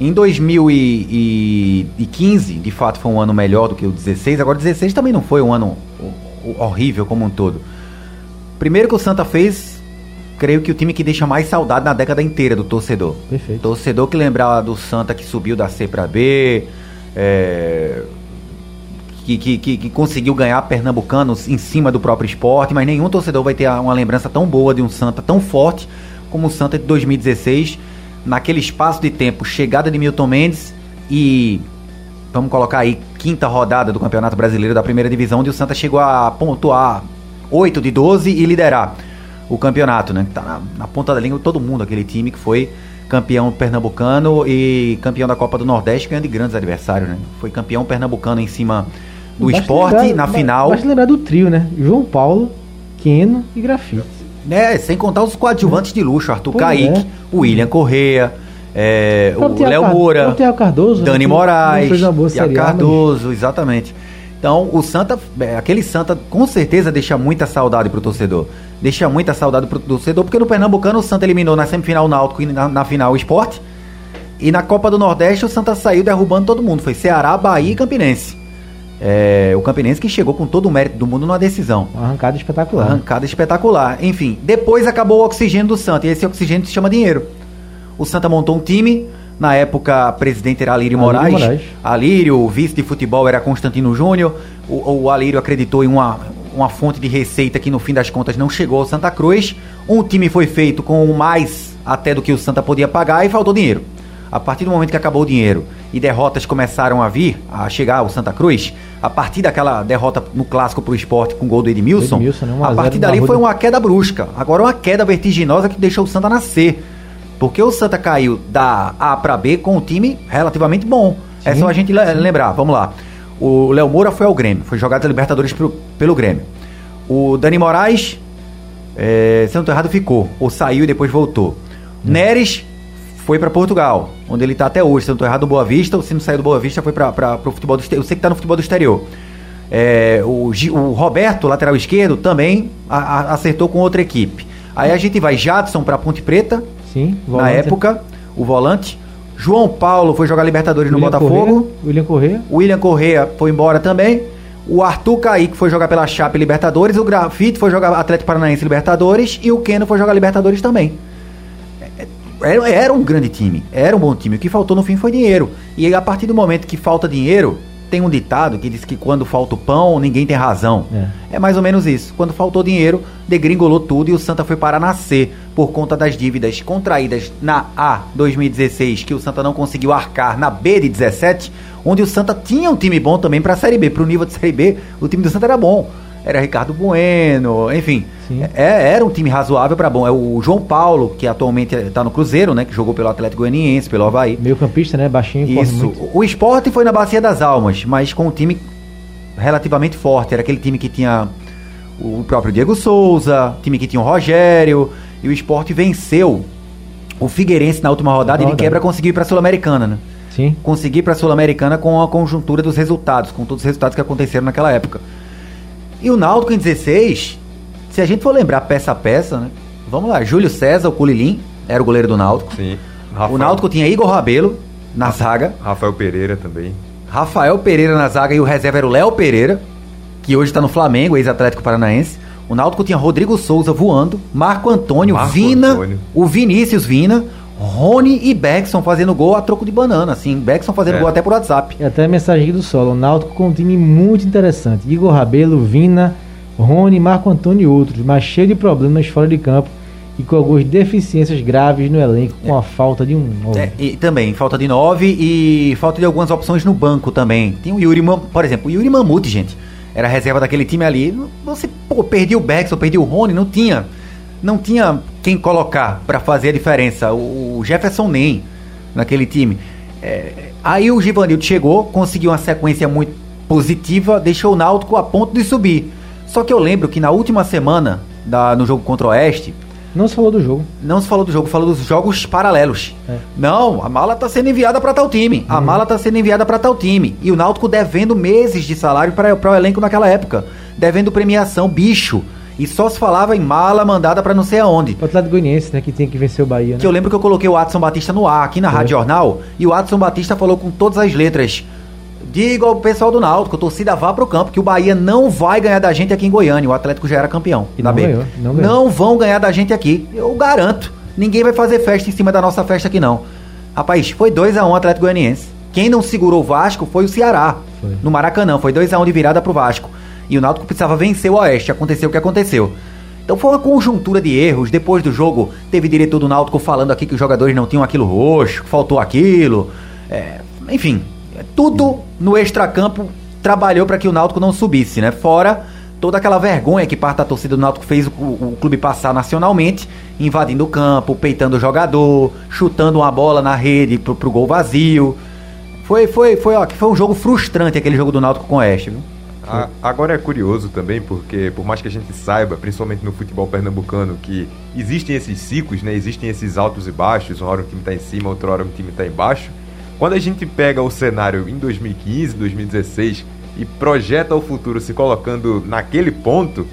Em 2015, de fato, foi um ano melhor do que o 16. Agora, 16 também não foi um ano ho- ho- horrível como um todo. Primeiro que o Santa fez, creio que o time que deixa mais saudade na década inteira do torcedor. Perfeito. Torcedor que lembrar do Santa que subiu da C para B, é, que, que, que, que conseguiu ganhar pernambucanos em cima do próprio esporte, mas nenhum torcedor vai ter uma lembrança tão boa de um Santa tão forte como o Santa de 2016, naquele espaço de tempo, chegada de Milton Mendes e vamos colocar aí quinta rodada do Campeonato Brasileiro da Primeira Divisão, onde o Santa chegou a pontuar 8 de 12 e liderar o campeonato, né? Tá na, na ponta da língua todo mundo, aquele time que foi campeão pernambucano e campeão da Copa do Nordeste, ganhando de grandes adversários, né? Foi campeão pernambucano em cima do Basta esporte lembrar- na ba- final. Basta lembrar do trio, né? João Paulo, Keno e Grafite. É, sem contar os coadjuvantes de luxo, Arthur Pois Kaique, é. William Correa, é, o Léo Moura, Cardoso, né, Dani Moraes, fez uma boa Thiago Série A, mas- Cardoso, exatamente. Então, o Santa, é, aquele Santa com certeza deixa muita saudade pro torcedor. Deixa muita saudade pro torcedor, porque no Pernambucano o Santa eliminou na semifinal o Náutico e na, na final o Esporte. E na Copa do Nordeste o Santa saiu derrubando todo mundo. Foi Ceará, Bahia e Campinense. É, o Campinense que chegou com todo o mérito do mundo numa decisão. Uma arrancada espetacular. Arrancada espetacular. Enfim, depois acabou o oxigênio do Santa. E esse oxigênio se chama dinheiro. O Santa montou um time. Na época, presidente era Alírio Alírio Moraes. Moraes. Alírio, o vice de futebol era Constantino Júnior. O, o Alírio acreditou em uma, uma fonte de receita que no fim das contas não chegou ao Santa Cruz. Um time foi feito com mais até do que o Santa podia pagar e faltou dinheiro. A partir do momento que acabou o dinheiro e derrotas começaram a vir, a chegar ao Santa Cruz, a partir daquela derrota no clássico pro esporte com o gol do Edmilson, Edmilson, né? 1 a a 0 partir dali foi uma queda brusca. Agora uma queda vertiginosa que deixou o Santa nascer. Porque o Santa caiu da A para B com um time relativamente bom. É Sim, só a gente le- lembrar, vamos lá. O Léo Moura foi ao Grêmio, foi jogado a Libertadores pro, pelo Grêmio. O Dani Moraes, é, se não tô errado, ficou. Ou saiu e depois voltou. Hum. Neres foi para Portugal, onde ele tá até hoje. Se não tô errado, do Boa Vista, ou se não saiu do Boa Vista, foi para o futebol do exterior. Eu sei que tá no futebol do exterior. É, o, o, Roberto, lateral esquerdo, também a, a, acertou com outra equipe. Aí a gente vai Jadson para Ponte Preta. Sim, volante. na época, o volante. João Paulo foi jogar Libertadores William no Botafogo. Correa, William Correa. William Correa foi embora também. O Arthur Kaique foi jogar pela Chape Libertadores. O Grafite foi jogar Atlético Paranaense Libertadores. E o Keno foi jogar Libertadores também. É, é, era, era um grande time. Era um bom time. O que faltou no fim foi dinheiro. E a partir do momento que falta dinheiro, tem um ditado que diz que quando falta o pão, ninguém tem razão. É. é mais ou menos isso. Quando faltou dinheiro, degringolou tudo e o Santa foi para nascer por conta das dívidas contraídas na A 2016, que o Santa não conseguiu arcar na B de 17, onde o Santa tinha um time bom também para a Série B. Para o nível de Série B, o time do Santa era bom era Ricardo Bueno, enfim. É, era um time razoável para bom. É o João Paulo, que atualmente está no Cruzeiro, né? Que jogou pelo Atlético Goianiense, pelo Havaí. Meio campista, né? Baixinho. Isso. O esporte foi na Bacia das Almas, mas com um time relativamente forte. Era aquele time que tinha o próprio Diego Souza, time que tinha o Rogério. E o esporte venceu o Figueirense na última rodada, rodada. e de quebra conseguiu ir para a Sul-Americana, né? Sim. Conseguir para a Sul-Americana com a conjuntura dos resultados, com todos os resultados que aconteceram naquela época. E o Náutico em 16, se a gente for lembrar peça a peça, né? Vamos lá, Júlio César, o Culilim, era o goleiro do Náutico. Sim. Rafael. O Náutico tinha Igor Rabelo na zaga. Rafael Pereira também. Rafael Pereira na zaga e o reserva era o Léo Pereira, que hoje está no Flamengo, ex-Atlético Paranaense. O Náutico tinha Rodrigo Souza voando, Marco Antônio, Marco Vina, Antônio. o Vinícius Vina, Rony e Beckson fazendo gol a troco de banana, assim. Beckson fazendo é. gol até por WhatsApp. E até a mensagem do solo. O Náutico com um time muito interessante. Igor Rabelo, Vina, Rony, Marco Antônio e outros, mas cheio de problemas fora de campo e com algumas deficiências graves no elenco, com é. a falta de um nove. É, e também, falta de nove e falta de algumas opções no banco também. Tem o Yuri, por exemplo, o Yuri Mamute, gente. Era reserva daquele time ali. Você, pô, perdia o Beckson, perdia o Rony, não tinha não tinha quem colocar para fazer a diferença. O Jefferson nem naquele time. É, aí o Givanildo chegou, conseguiu uma sequência muito positiva, deixou o Náutico a ponto de subir. Só que eu lembro que na última semana, da, no jogo contra o Oeste. Não se falou do jogo. Não se falou do jogo, falou dos jogos paralelos. É. Não, a mala está sendo enviada para tal time. A uhum. mala está sendo enviada para tal time. E o Náutico devendo meses de salário para o elenco naquela época. Devendo premiação, bicho. E só se falava em mala mandada para não sei aonde. O Atlético Goianiense, né, que tem que vencer o Bahia. Né? Que eu lembro que eu coloquei o Adson Batista no ar aqui na é. Rádio Jornal e o Adson Batista falou com todas as letras. Diga ao pessoal do Náutico, a torcida vá pro campo, que o Bahia não vai ganhar da gente aqui em Goiânia. O Atlético já era campeão. E não, B. Ganhou, não, ganhou. não vão ganhar da gente aqui. Eu garanto. Ninguém vai fazer festa em cima da nossa festa aqui, não. Rapaz, foi 2x1 um, Atlético Goianiense. Quem não segurou o Vasco foi o Ceará. Foi. No Maracanã. Foi 2x1 um de virada pro Vasco. E o Náutico precisava vencer o Oeste. Aconteceu o que aconteceu. Então foi uma conjuntura de erros. Depois do jogo, teve diretor do Náutico falando aqui que os jogadores não tinham aquilo roxo, que faltou aquilo. É, enfim, tudo no extracampo trabalhou para que o Náutico não subisse, né? Fora toda aquela vergonha que parte da torcida do Náutico fez o, o, clube passar nacionalmente, invadindo o campo, peitando o jogador, chutando uma bola na rede pro, pro gol vazio. Foi, foi, foi, ó, foi um jogo frustrante aquele jogo do Náutico com o Oeste, viu? A, agora é curioso também, porque por mais que a gente saiba, principalmente no futebol pernambucano, que existem esses ciclos, né? Existem esses altos e baixos, uma hora o time está em cima, outra hora o time está embaixo. Quando a gente pega o cenário em 2015, 2016 e projeta o futuro se colocando naquele ponto,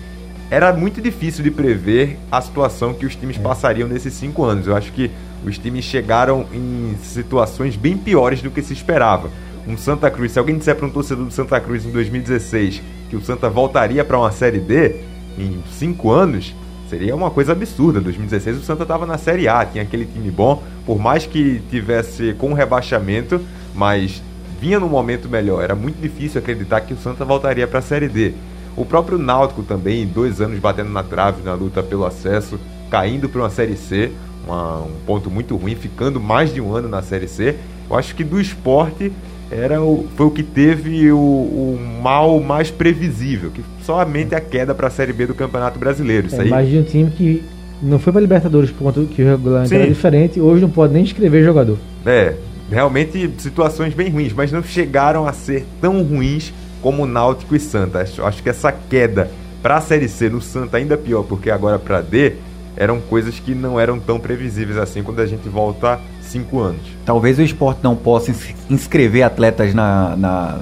era muito difícil de prever a situação que os times é. passariam nesses cinco anos. Eu acho que os times chegaram em situações bem piores do que se esperava um Santa Cruz, se alguém disser para um torcedor do Santa Cruz em 2016 que o Santa voltaria para uma Série D em cinco anos, seria uma coisa absurda. 2016 o Santa estava na Série A, tinha aquele time bom, por mais que tivesse com rebaixamento, mas vinha num momento melhor. Era muito difícil acreditar que o Santa voltaria para a Série D. O próprio Náutico também, dois anos batendo na trave na luta pelo acesso, caindo para uma Série C, uma, um ponto muito ruim, ficando mais de um ano na Série C. Eu acho que do esporte era o, foi o que teve o, o mal mais previsível, que somente a queda para a Série B do Campeonato Brasileiro. Isso é, aí... Imagina um time que não foi para Libertadores por conta que o regulamento era diferente, hoje não pode nem inscrever jogador. É, realmente situações bem ruins, mas não chegaram a ser tão ruins como o Náutico e Santa. Acho, acho que essa queda para a Série C no Santa ainda pior, porque agora para D eram coisas que não eram tão previsíveis assim quando a gente volta cinco anos. Talvez o esporte não possa inscrever atletas na, na,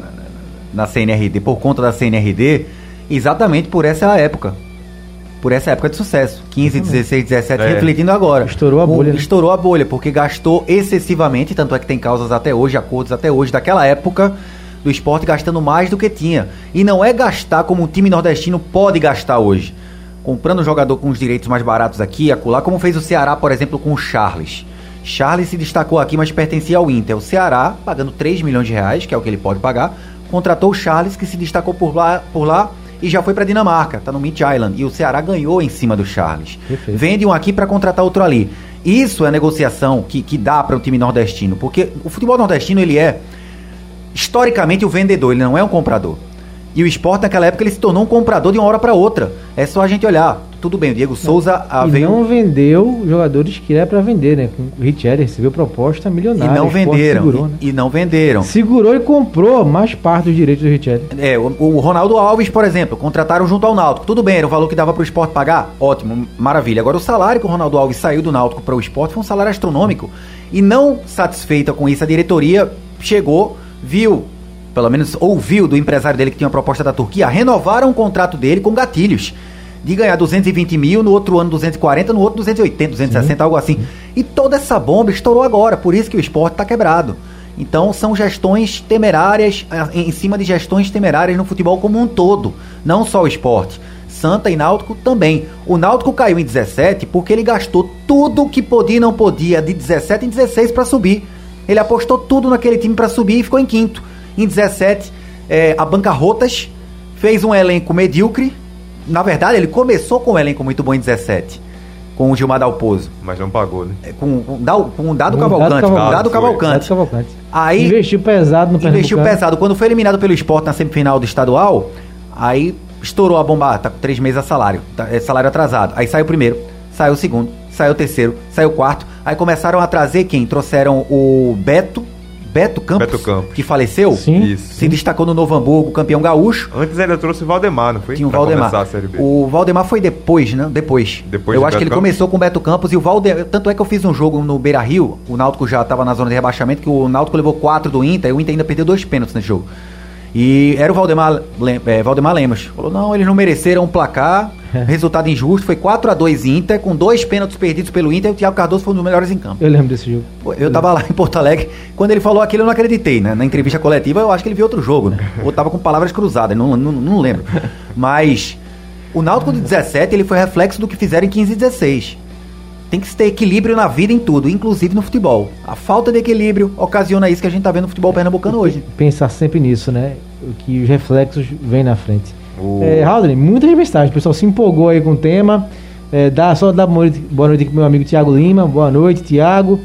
na CNRD por conta da CNRD exatamente por essa época. Por essa época de sucesso. 15, 16, 17, é. refletindo agora. Estourou a bolha. O, né? estourou a bolha, porque gastou excessivamente, tanto é que tem causas até hoje, acordos até hoje, daquela época do esporte gastando mais do que tinha. E não é gastar como um time nordestino pode gastar hoje. Comprando um jogador com os direitos mais baratos aqui e acolá, como fez o Ceará, por exemplo, com o Charles. Charles se destacou aqui, mas pertencia ao Inter. O Ceará, pagando 3 milhões de reais, que é o que ele pode pagar, contratou o Charles, que se destacou por lá, por lá e já foi para Dinamarca, tá no Meat Island. E o Ceará ganhou em cima do Charles. Perfeito. Vende um aqui para contratar outro ali. Isso é negociação que, que dá para o um time nordestino, porque o futebol nordestino ele é historicamente o vendedor, ele não é um comprador. E o esporte naquela época ele se tornou um comprador de uma hora para outra. É só a gente olhar. Tudo bem, o Diego Souza e veio... não vendeu jogadores que era para vender, né? O Richard recebeu proposta milionária. E não venderam. Segurou, né? e, não venderam. Segurou e comprou mais parte dos direitos do Richard. É, o, o, Ronaldo Alves, por exemplo, contrataram junto ao Náutico. Tudo bem, era o valor que dava para o esporte pagar? Ótimo, maravilha. Agora o salário que o Ronaldo Alves saiu do Náutico para o esporte foi um salário astronômico. E não satisfeita com isso, a diretoria chegou, viu pelo menos ouviu do empresário dele que tinha uma proposta da Turquia, renovaram o contrato dele com gatilhos. De ganhar 220 mil, no outro ano 240, no outro 280, 260, Sim. algo assim. E toda essa bomba estourou agora, por isso que o esporte está quebrado. Então são gestões temerárias, em cima de gestões temerárias no futebol como um todo, não só o esporte. Santa e Náutico também. O Náutico caiu em 17 porque ele gastou tudo que podia e não podia de 17 em 16 para subir. Ele apostou tudo naquele time para subir e ficou em quinto. Em 17, é, a Bancarrotas fez um elenco medíocre. Na verdade, ele começou com um elenco muito bom em 17 com o Gilmar Dalpozo. Mas não pagou, né? É, com, com, com um dado Cavalcante. Com um dado Cavalcante. Cavalcante. Aí, investiu pesado no Investiu pesado. Quando foi eliminado pelo esporte na semifinal do estadual, aí estourou a bomba. Tá com três meses a salário. Tá, é salário atrasado. Aí saiu o primeiro, saiu o segundo, saiu o terceiro, saiu o quarto. Aí começaram a trazer quem? Trouxeram o Beto, Beto Campos, Beto Campos. que faleceu, Sim. Isso. se destacou no Novo Hamburgo, campeão gaúcho. Antes ele trouxe o Valdemar, não foi? Tinha o Valdemar. O Valdemar foi depois, né? Depois. depois Eu acho que ele Campos. começou com o Beto Campos e o Valdemar. Tanto é que eu fiz um jogo no Beira Rio, o Náutico já estava na zona de rebaixamento, que o Náutico levou quatro do Inter, e o Inter ainda perdeu dois pênaltis nesse jogo. E era o Valdemar, é, Valdemar Lemos. Falou: não, eles não mereceram um placar. Resultado injusto. Foi 4 a 2 Inter, com dois pênaltis perdidos pelo Inter. E o Thiago Cardoso foi um dos melhores em campo. Eu lembro desse jogo. Eu tava lá em Porto Alegre. Quando ele falou aquilo, eu não acreditei, né? Na entrevista coletiva, eu acho que ele viu outro jogo, né? Ou tava com palavras cruzadas, não, não, não lembro. Mas o Náutico de 17, ele foi reflexo do que fizeram em 15 e 16. Tem que ter equilíbrio na vida em tudo, inclusive no futebol. A falta de equilíbrio ocasiona isso que a gente tá vendo no futebol pernambucano hoje. Pensar sempre nisso, né? Que os reflexos vêm na frente. O... É, Haldren, muitas mensagens. O pessoal se empolgou aí com o tema. É, dá, só dar boa noite, boa noite pro meu amigo Tiago Lima. Boa noite, Tiago.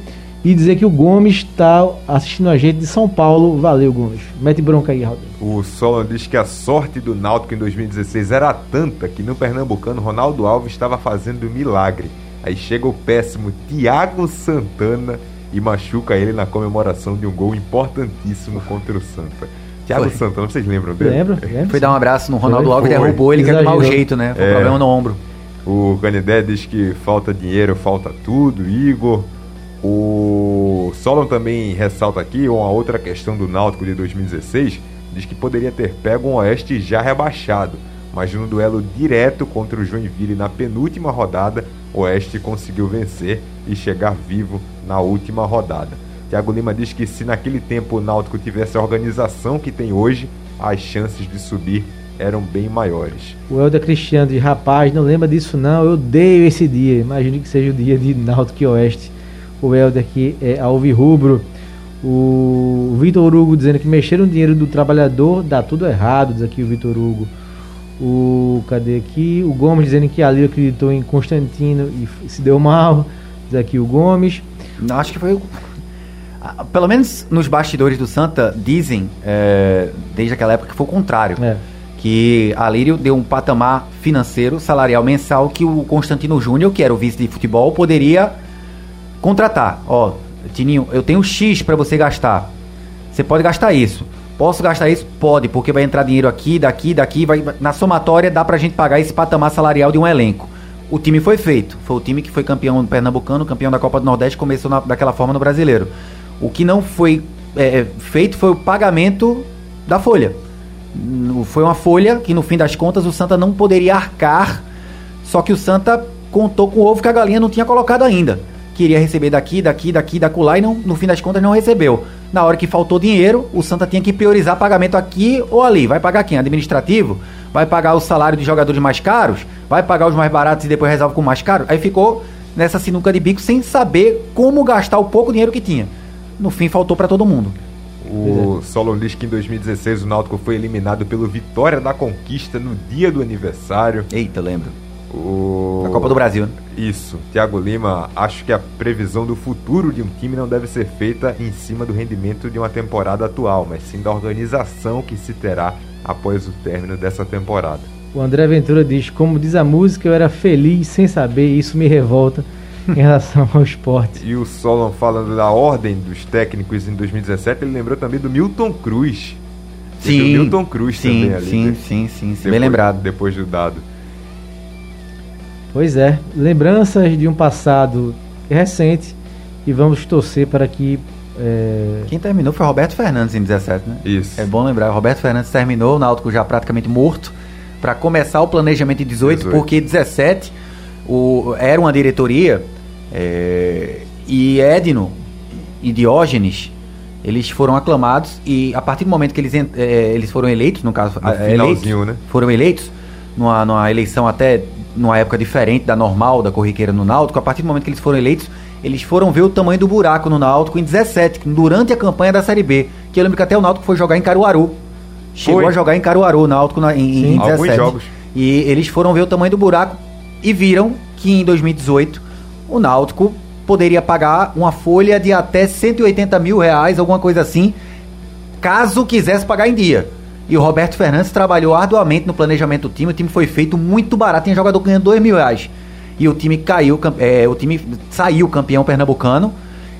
E dizer que o Gomes está assistindo a gente de São Paulo. Valeu, Gomes. Mete bronca aí, Haldren. O Solon diz que a sorte do Náutico em 2016 era tanta que no Pernambucano Ronaldo Alves estava fazendo milagre Aí chega o péssimo Thiago Santana e machuca ele na comemoração de um gol importantíssimo contra o Santa. Thiago Foi. Santana, vocês lembram dele? Lembro, lembro. Foi dar um abraço no Ronaldo Alves, derrubou ele, que era de mau jeito, né? Foi é. problema no ombro. O Canidé diz que falta dinheiro, falta tudo. Igor. O Solon também ressalta aqui uma outra questão do Náutico de 2016. Diz que poderia ter pego um Oeste já rebaixado, mas no duelo direto contra o Joinville na penúltima rodada, Oeste conseguiu vencer e chegar vivo na última rodada. Tiago Lima diz que se naquele tempo o Náutico tivesse a organização que tem hoje, as chances de subir eram bem maiores. O Helder Cristiano de rapaz, não lembra disso não, eu odeio esse dia. Imagine que seja o dia de Náutico e Oeste. O Helder aqui é alvirrubro. O Vitor Hugo dizendo que mexeram o dinheiro do trabalhador, dá tudo errado, diz aqui o Vitor Hugo. O cadê aqui? O Gomes dizendo que ali acreditou em Constantino e se deu mal. Diz aqui o Gomes. Acho que foi pelo menos nos bastidores do Santa dizem é, desde aquela época que foi o contrário. É. Que a Lírio deu um patamar financeiro, salarial mensal que o Constantino Júnior, que era o vice de futebol, poderia contratar. Ó, Tininho, eu tenho X para você gastar. Você pode gastar isso. Posso gastar isso? Pode, porque vai entrar dinheiro aqui, daqui, daqui, vai na somatória dá pra gente pagar esse patamar salarial de um elenco. O time foi feito. Foi o time que foi campeão do Pernambucano, campeão da Copa do Nordeste, começou na, daquela forma no Brasileiro. O que não foi é, feito foi o pagamento da folha. Foi uma folha que, no fim das contas, o Santa não poderia arcar, só que o Santa contou com o ovo que a galinha não tinha colocado ainda. Queria receber daqui, daqui, daqui, da lá e não, no fim das contas não recebeu. Na hora que faltou dinheiro, o Santa tinha que priorizar pagamento aqui ou ali. Vai pagar quem? Administrativo? Vai pagar o salário de jogadores mais caros? Vai pagar os mais baratos e depois resolve com o mais caro? Aí ficou nessa sinuca de bico sem saber como gastar o pouco dinheiro que tinha. No fim, faltou para todo mundo. O Solon diz que em 2016 o Náutico foi eliminado pelo Vitória da Conquista no dia do aniversário. Eita, lembro. O... Na Copa do Brasil, né? Isso. Tiago Lima, acho que a previsão do futuro de um time não deve ser feita em cima do rendimento de uma temporada atual, mas sim da organização que se terá após o término dessa temporada. O André Ventura diz: Como diz a música, eu era feliz sem saber, isso me revolta em relação ao esporte. E o Solon falando da ordem dos técnicos em 2017, ele lembrou também do Milton Cruz. Sim. Do Milton Cruz sim, também ali. Sim, né? sim, sim, Depois, bem lembrado. Depois do dado. Pois é, lembranças de um passado recente e vamos torcer para que. É... Quem terminou foi Roberto Fernandes em 17, né? Isso. É bom lembrar, Roberto Fernandes terminou, o Náutico já praticamente morto, para começar o planejamento em 18, 18. porque 17 o, era uma diretoria é, e Edno e Diógenes eles foram aclamados e a partir do momento que eles, é, eles foram eleitos, no caso, No é, eleitos, né? foram eleitos numa, numa eleição até numa época diferente da normal da corriqueira no Náutico, a partir do momento que eles foram eleitos, eles foram ver o tamanho do buraco no Náutico em 17, durante a campanha da Série B, que eu lembro que até o Náutico foi jogar em Caruaru. Chegou Foi. a jogar em Caruaru, o Náutico na, em, Sim. em 17. Alguns jogos. E eles foram ver o tamanho do buraco e viram que em 2018 o Náutico poderia pagar uma folha de até 180 mil reais, alguma coisa assim, caso quisesse pagar em dia. E o Roberto Fernandes trabalhou arduamente no planejamento do time, o time foi feito muito barato, tinha jogador ganhando 2 mil reais. E o time caiu, é, o time saiu campeão pernambucano.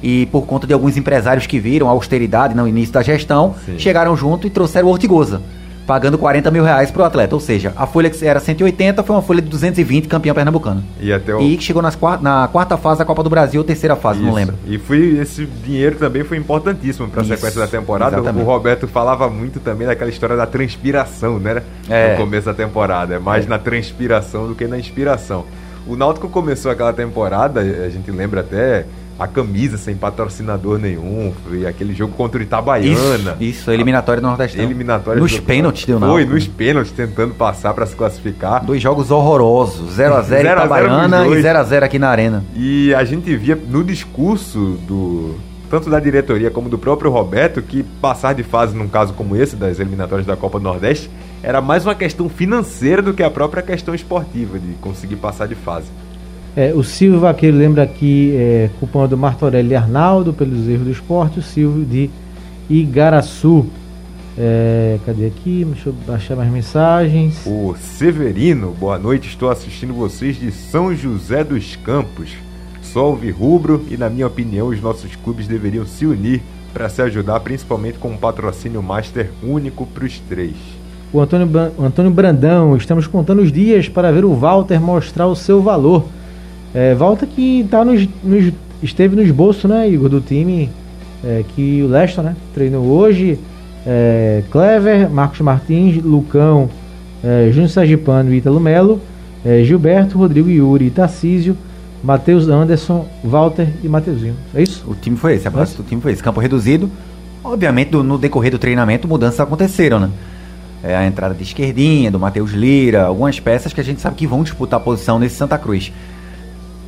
E por conta de alguns empresários que viram a austeridade no início da gestão, Sim. chegaram junto e trouxeram o Ortigosa, pagando 40 mil reais pro atleta. Ou seja, a folha que era 180 foi uma folha de 220 campeão pernambucano. E até o. E chegou nas na quarta fase da Copa do Brasil, ou terceira fase, não Isso. lembro. E foi, esse dinheiro também foi importantíssimo para a Isso, sequência da temporada. exatamente. O Roberto falava muito também daquela história da transpiração, né? É. No começo da temporada. É mais É. na transpiração do que na inspiração. O Náutico começou aquela temporada, a gente lembra até a camisa sem patrocinador nenhum, foi aquele jogo contra o Itabaiana. Isso, isso, a eliminatória do Nordestão. Eliminatória Nos do- pênaltis deu Foi, Náutico. nos pênaltis, tentando passar para se classificar. Dois jogos horrorosos, 0x0 0 a 0 Itabaiana e dois. 0x0 aqui na Arena. E a gente via no discurso do tanto da diretoria como do próprio Roberto que passar de fase num caso como esse das eliminatórias da Copa do Nordeste era mais uma questão financeira do que a própria questão esportiva de conseguir passar de fase. É, o Silvio Vaqueiro lembra aqui, é, culpando Martorelli e Arnaldo pelos erros do esporte, o Silvio de Igaraçu. É, cadê aqui? Deixa eu baixar mais mensagens. O Severino, boa noite, estou assistindo vocês de São José dos Campos. Sou rubro e na minha opinião os nossos clubes deveriam se unir para se ajudar, principalmente com um patrocínio master único para os três. O Antônio, o Antônio Brandão, estamos contando os dias para ver o Walter mostrar o seu valor. É, Walter que tá nos, nos- esteve no esboço, né, Igor, do time é, que o Leston né, treinou hoje. É, Clever, Marcos Martins, Lucão, é, Júnior Sergipano e Ítalo Melo, é, Gilberto, Rodrigo Yuri e Tarcísio, Matheus Anderson, Walter e Mateuzinho. É isso? O time foi esse, a base do time foi esse. Campo reduzido. Obviamente, do- no decorrer do treinamento, mudanças aconteceram, né? É, a entrada de esquerdinha, do Matheus Lira, algumas peças que a gente sabe que vão disputar a posição nesse Santa Cruz.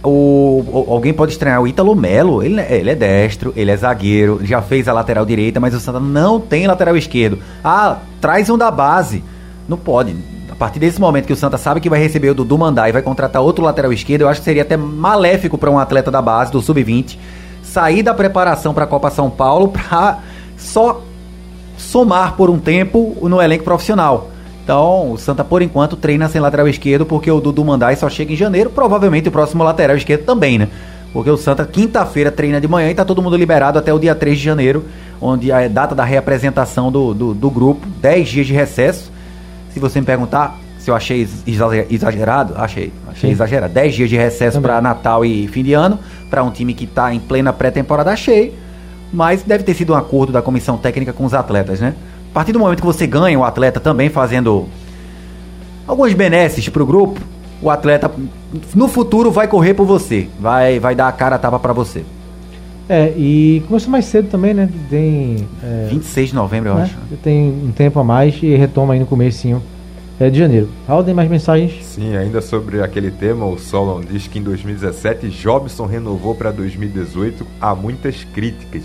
O, o- alguém pode estranhar o Ítalo Melo, ele, é- ele é destro, ele é zagueiro, já fez a lateral direita, mas o Santa não tem lateral esquerdo. Ah, traz um da base. Não pode. A partir desse momento que o Santa sabe que vai receber o Dudu Mandai e vai contratar outro lateral esquerdo, eu acho que seria até maléfico para um atleta da base, do Sub-20, sair da preparação para a Copa São Paulo para só somar por um tempo no elenco profissional. Então, o Santa, por enquanto, treina sem lateral esquerdo, porque o Dudu Mandai só chega em janeiro, provavelmente o próximo lateral esquerdo também, né? Porque o Santa, quinta-feira, treina de manhã e está todo mundo liberado até o dia 3 de janeiro, onde é a data da reapresentação do, do, do grupo, 10 dias de recesso. Se você me perguntar se eu achei exagerado, achei. Achei Sim. exagerado. 10 dias de recesso para Natal e fim de ano, para um time que está em plena pré-temporada, achei. Mas deve ter sido um acordo da comissão técnica com os atletas, né? A partir do momento que você ganha o atleta também fazendo alguns benesses para o grupo, o atleta no futuro vai correr por você, vai, vai dar a cara a tapa para você. É, e começou mais cedo também, né? Tem. É, 26 de novembro, eu né? acho. Tem um tempo a mais e retoma aí no comecinho é, de janeiro. Raul, tem mais mensagens? Sim, ainda sobre aquele tema, o Solon diz que em 2017 Jobson renovou para 2018 há muitas críticas.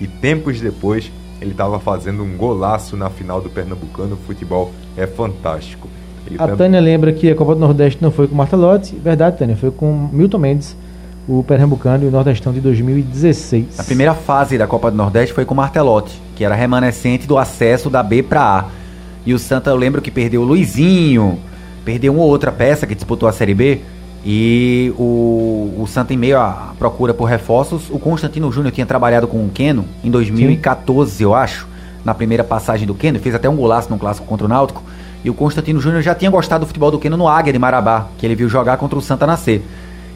E tempos depois ele estava fazendo um golaço na final do Pernambucano. O futebol é fantástico. Ele a Tânia lembra que a Copa do Nordeste não foi com Martelotti. Verdade, Tânia, foi com Milton Mendes, o Pernambucano e o Nordestão de 2016. A primeira fase da Copa do Nordeste foi com Martelotti, que era remanescente do acesso da B para A. E o Santa, eu lembro que perdeu o Luizinho, perdeu uma ou outra peça que disputou a Série B. E o, o Santa, em meio à procura por reforços, o Constantino Júnior tinha trabalhado com o Keno em 2014, Sim. eu acho, na primeira passagem do Keno, fez até um golaço no clássico contra o Náutico. E o Constantino Júnior já tinha gostado do futebol do Keno no Águia de Marabá, que ele viu jogar contra o Santa Nascer.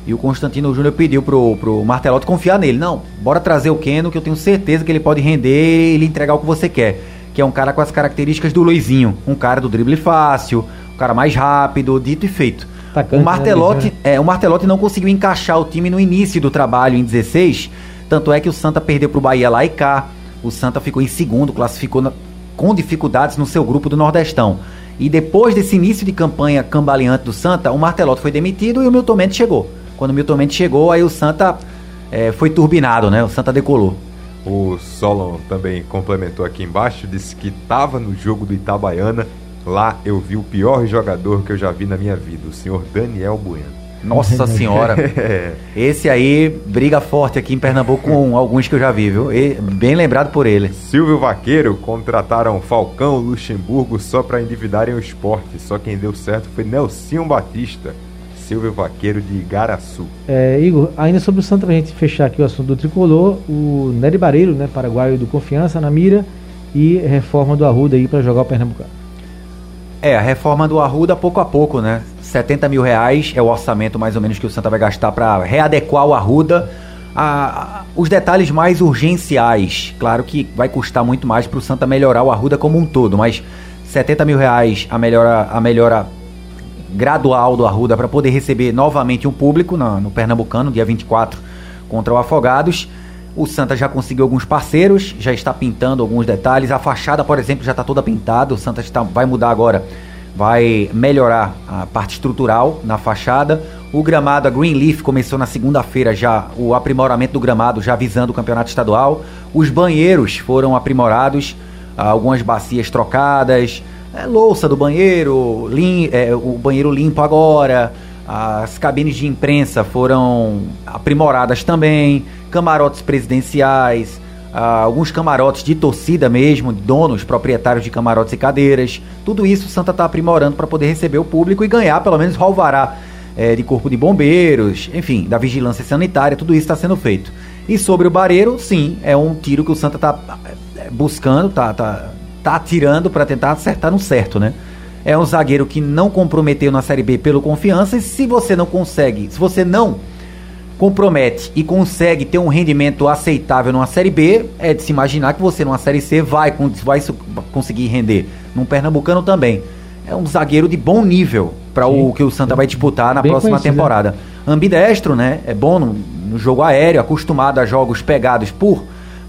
E o Constantino Júnior pediu pro, pro Martelotti confiar nele. Não, bora trazer o Keno, que eu tenho certeza que ele pode render e ele entregar o que você quer. Que é um cara com as características do Luizinho. Um cara do drible fácil, um cara mais rápido, dito e feito. Atacante, o né, Martelotti, né? é, o Martelotti não conseguiu encaixar o time no início do trabalho em 16, tanto é que o Santa perdeu pro Bahia lá e cá. O Santa ficou em segundo, classificou na, com dificuldades no seu grupo do Nordestão. E depois desse início de campanha cambaleante do Santa, o Martelotti foi demitido e o Milton Mendes chegou. Quando o Milton Mendes chegou, aí o Santa é, foi turbinado, né? O Santa decolou. O Solon também complementou aqui embaixo, disse que estava no jogo do Itabaiana. Lá eu vi o pior jogador que eu já vi na minha vida, o senhor Daniel Bueno. Nossa senhora. Esse aí briga forte aqui em Pernambuco com alguns que eu já vi, viu? E, bem lembrado por ele. Silvio Vaqueiro contrataram Falcão, Luxemburgo só para endividarem o esporte. Só quem deu certo foi Nelson Batista. Silvio Vaqueiro de Igaraçu. É, Igor, ainda sobre o Santa, pra gente fechar aqui o assunto do tricolor, o Nery Bareiro, né, paraguaio do Confiança, na mira, e reforma do Arruda aí para jogar o Pernambucano. É, a reforma do Arruda pouco a pouco, né? 70 mil reais é o orçamento mais ou menos que o Santa vai gastar para readequar o Arruda. A, a, os detalhes mais urgenciais, claro que vai custar muito mais para o Santa melhorar o Arruda como um todo, mas 70 mil reais a melhora, a melhora gradual do Arruda para poder receber novamente um público na, no Pernambucano, dia 24, contra o Afogados. O Santa já conseguiu alguns parceiros, já está pintando alguns detalhes. A fachada, por exemplo, já está toda pintada. O Santa está, vai mudar agora vai melhorar a parte estrutural na fachada. O gramado, a Greenleaf, começou na segunda-feira já o aprimoramento do gramado, já visando o campeonato estadual. Os banheiros foram aprimorados, algumas bacias trocadas, é, louça do banheiro, lim, é, o banheiro limpo agora. As cabines de imprensa foram aprimoradas também, camarotes presidenciais, ah, alguns camarotes de torcida mesmo, donos, proprietários de camarotes e cadeiras. Tudo isso o Santa está aprimorando para poder receber o público e ganhar pelo menos alvará é, de corpo de bombeiros, enfim, da vigilância sanitária, tudo isso está sendo feito. E sobre o Bareiro, sim, é um tiro que o Santa está é, buscando, tá, tá, tá atirando para tentar acertar no certo, né? É um zagueiro que não comprometeu na Série B pelo confiança, e se você não consegue, se você não compromete e consegue ter um rendimento aceitável numa Série B, é de se imaginar que você numa Série C vai, vai conseguir render. Num Pernambucano também. É um zagueiro de bom nível para o que o Santa vai disputar na Bem próxima conhecido. temporada. Ambidestro, né? É bom no, no jogo aéreo, acostumado a jogos pegados por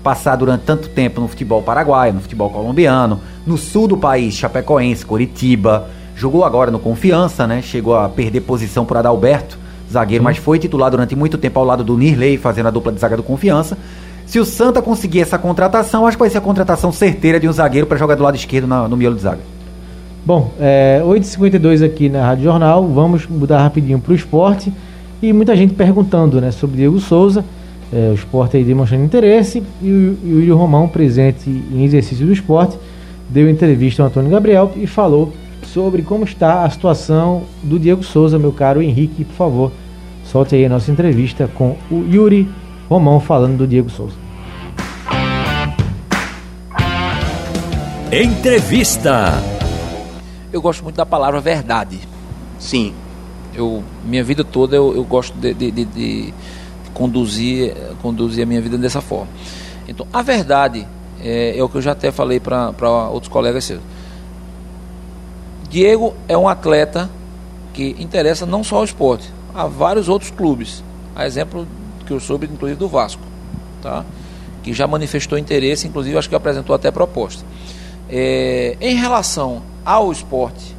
passar durante tanto tempo no futebol paraguaio, no futebol colombiano, no sul do país, Chapecoense, Coritiba, jogou agora no Confiança, né? Chegou a perder posição por Adalberto zagueiro, mas foi titular durante muito tempo ao lado do Nirley, fazendo a dupla de zaga do confiança. Se o Santa conseguir essa contratação, acho que vai ser a contratação certeira de um zagueiro para jogar do lado esquerdo na, no miolo de zaga. Bom, é, 8h52 aqui na Rádio Jornal, vamos mudar rapidinho para o esporte. E muita gente perguntando né, sobre Diego Souza, é, o esporte aí demonstrando interesse, e o, e o Romão, presente em exercício do esporte, deu entrevista ao Antônio Gabriel e falou sobre como está a situação do Diego Souza, meu caro Henrique, por favor, Solte aí a nossa entrevista com o Yuri Romão falando do Diego Souza. Entrevista. Eu gosto muito da palavra verdade. Sim. Eu, minha vida toda eu, eu gosto de, de, de, de conduzir, conduzir a minha vida dessa forma. Então, a verdade é, é o que eu já até falei para outros colegas seus. Diego é um atleta que interessa não só ao esporte, a vários outros clubes. A exemplo que eu soube, inclusive, do Vasco, tá? que já manifestou interesse, inclusive acho que apresentou até proposta. É, em relação ao esporte,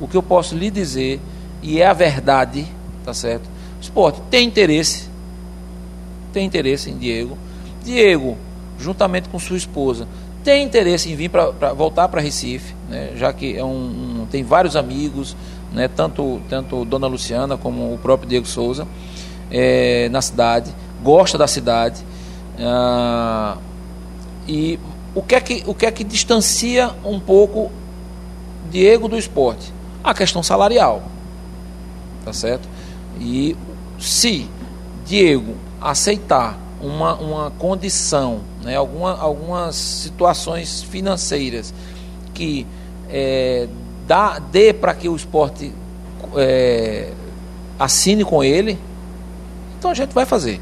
o que eu posso lhe dizer, e é a verdade, tá certo? O esporte tem interesse, tem interesse em Diego. Diego, juntamente com sua esposa, tem interesse em vir para voltar para Recife, né, já que é um, um, tem vários amigos, né, tanto, tanto Dona Luciana como o próprio Diego Souza, é, na cidade, gosta da cidade. Ah, e o que, é que, o que é que distancia um pouco Diego do esporte? A questão salarial. Tá certo? E se Diego aceitar uma, uma condição, né, alguma, algumas situações financeiras que é, dá, dê para que o esporte é, assine com ele, então a gente vai fazer.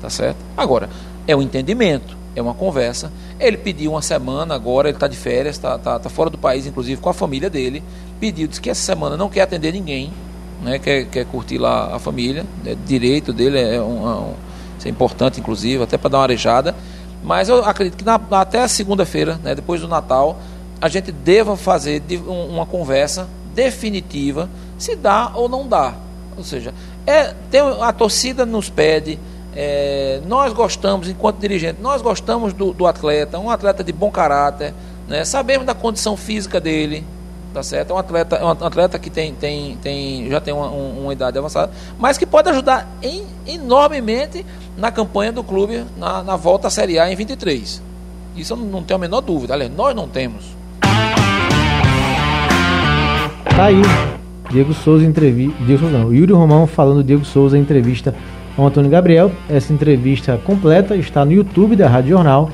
Tá certo? Agora, é um entendimento, é uma conversa. Ele pediu uma semana agora, ele está de férias, está tá, tá fora do país, inclusive com a família dele. Pediu, disse que essa semana não quer atender ninguém, né, quer, quer curtir lá a família, é direito dele, é um, é um isso é importante, inclusive, até para dar uma arejada. Mas eu acredito que na, até a segunda-feira, né, depois do Natal, a gente deva fazer uma conversa definitiva se dá ou não dá. Ou seja, é, tem, a torcida nos pede, é, nós gostamos, enquanto dirigente, nós gostamos do, do atleta, um atleta de bom caráter, né, sabemos da condição física dele, tá certo? É um atleta, é um atleta que tem, tem, tem, já tem uma, uma idade avançada, mas que pode ajudar em, enormemente na campanha do clube na, na volta à Série A em 23. Isso eu não tenho a menor dúvida. Aliás, nós não temos. Tá aí. Diego Souza entrevista. Diego não. Yuri Romão falando Diego Souza entrevista ao Antônio Gabriel. Essa entrevista completa está no YouTube da Rádio Jornal,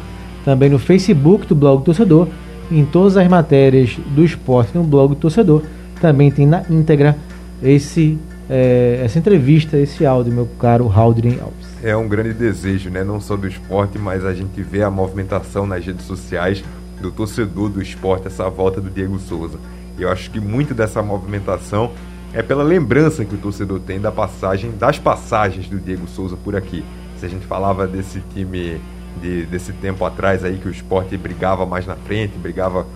também no Facebook do Blog Torcedor em todas as matérias do esporte no blog do torcedor. Também tem na íntegra esse, é, essa entrevista, esse áudio, meu caro Haldrin Alves. É um grande desejo, né? não só do esporte, mas a gente vê a movimentação nas redes sociais do torcedor do esporte, essa volta do Diego Souza. Eu acho que muito dessa movimentação é pela lembrança que o torcedor tem da passagem, das passagens do Diego Souza por aqui. Se a gente falava desse time de, desse tempo atrás aí que o esporte brigava mais na frente, brigava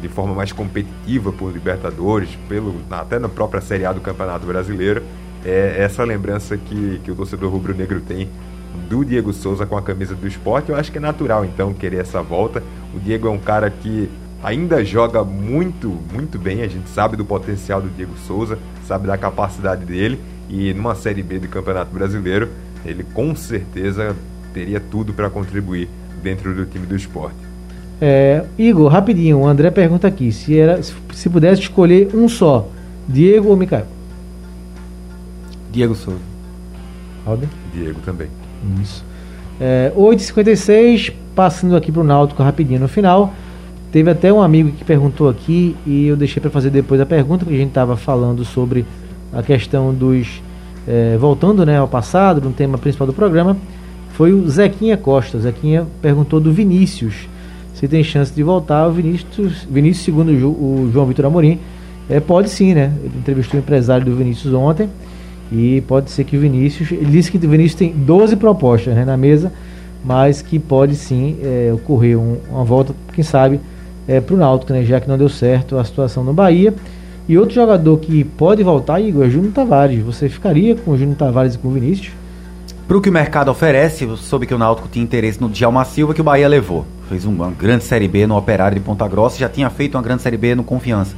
de forma mais competitiva por Libertadores, pelo, até na própria Série A do Campeonato Brasileiro. É essa lembrança que, que o torcedor rubro-negro tem do Diego Souza com a camisa do esporte. Eu acho que é natural então querer essa volta. O Diego é um cara que ainda joga muito, muito bem. A gente sabe do potencial do Diego Souza, sabe da capacidade dele. E numa Série B do Campeonato Brasileiro, ele com certeza teria tudo para contribuir dentro do time do esporte. É, Igor, rapidinho, o André pergunta aqui se, era, se pudesse escolher um só, Diego ou Micael? Diego Souza. Alder? Diego também. Isso. É, 8h56, passando aqui para o Náutico rapidinho no final. Teve até um amigo que perguntou aqui e eu deixei para fazer depois a pergunta, porque a gente estava falando sobre a questão dos. É, voltando né, ao passado, no tema principal do programa, foi o Zequinha Costa. O Zequinha perguntou do Vinícius se tem chance de voltar. O Vinícius, Vinícius segundo o João Vitor Amorim, é, pode sim, né? Ele entrevistou o empresário do Vinícius ontem e pode ser que o Vinícius. Ele disse que o Vinícius tem 12 propostas né, na mesa, mas que pode sim é, ocorrer um, uma volta, quem sabe, é, para o Náutico, né? Já que não deu certo a situação no Bahia. E outro jogador que pode voltar, Igor, é Júnior Tavares. Você ficaria com o Júnior Tavares e com o Vinícius? Para o que o mercado oferece, eu soube que o Náutico tinha interesse no Djalma Silva, que o Bahia levou. Fez uma grande Série B no Operário de Ponta Grossa, já tinha feito uma grande Série B no Confiança.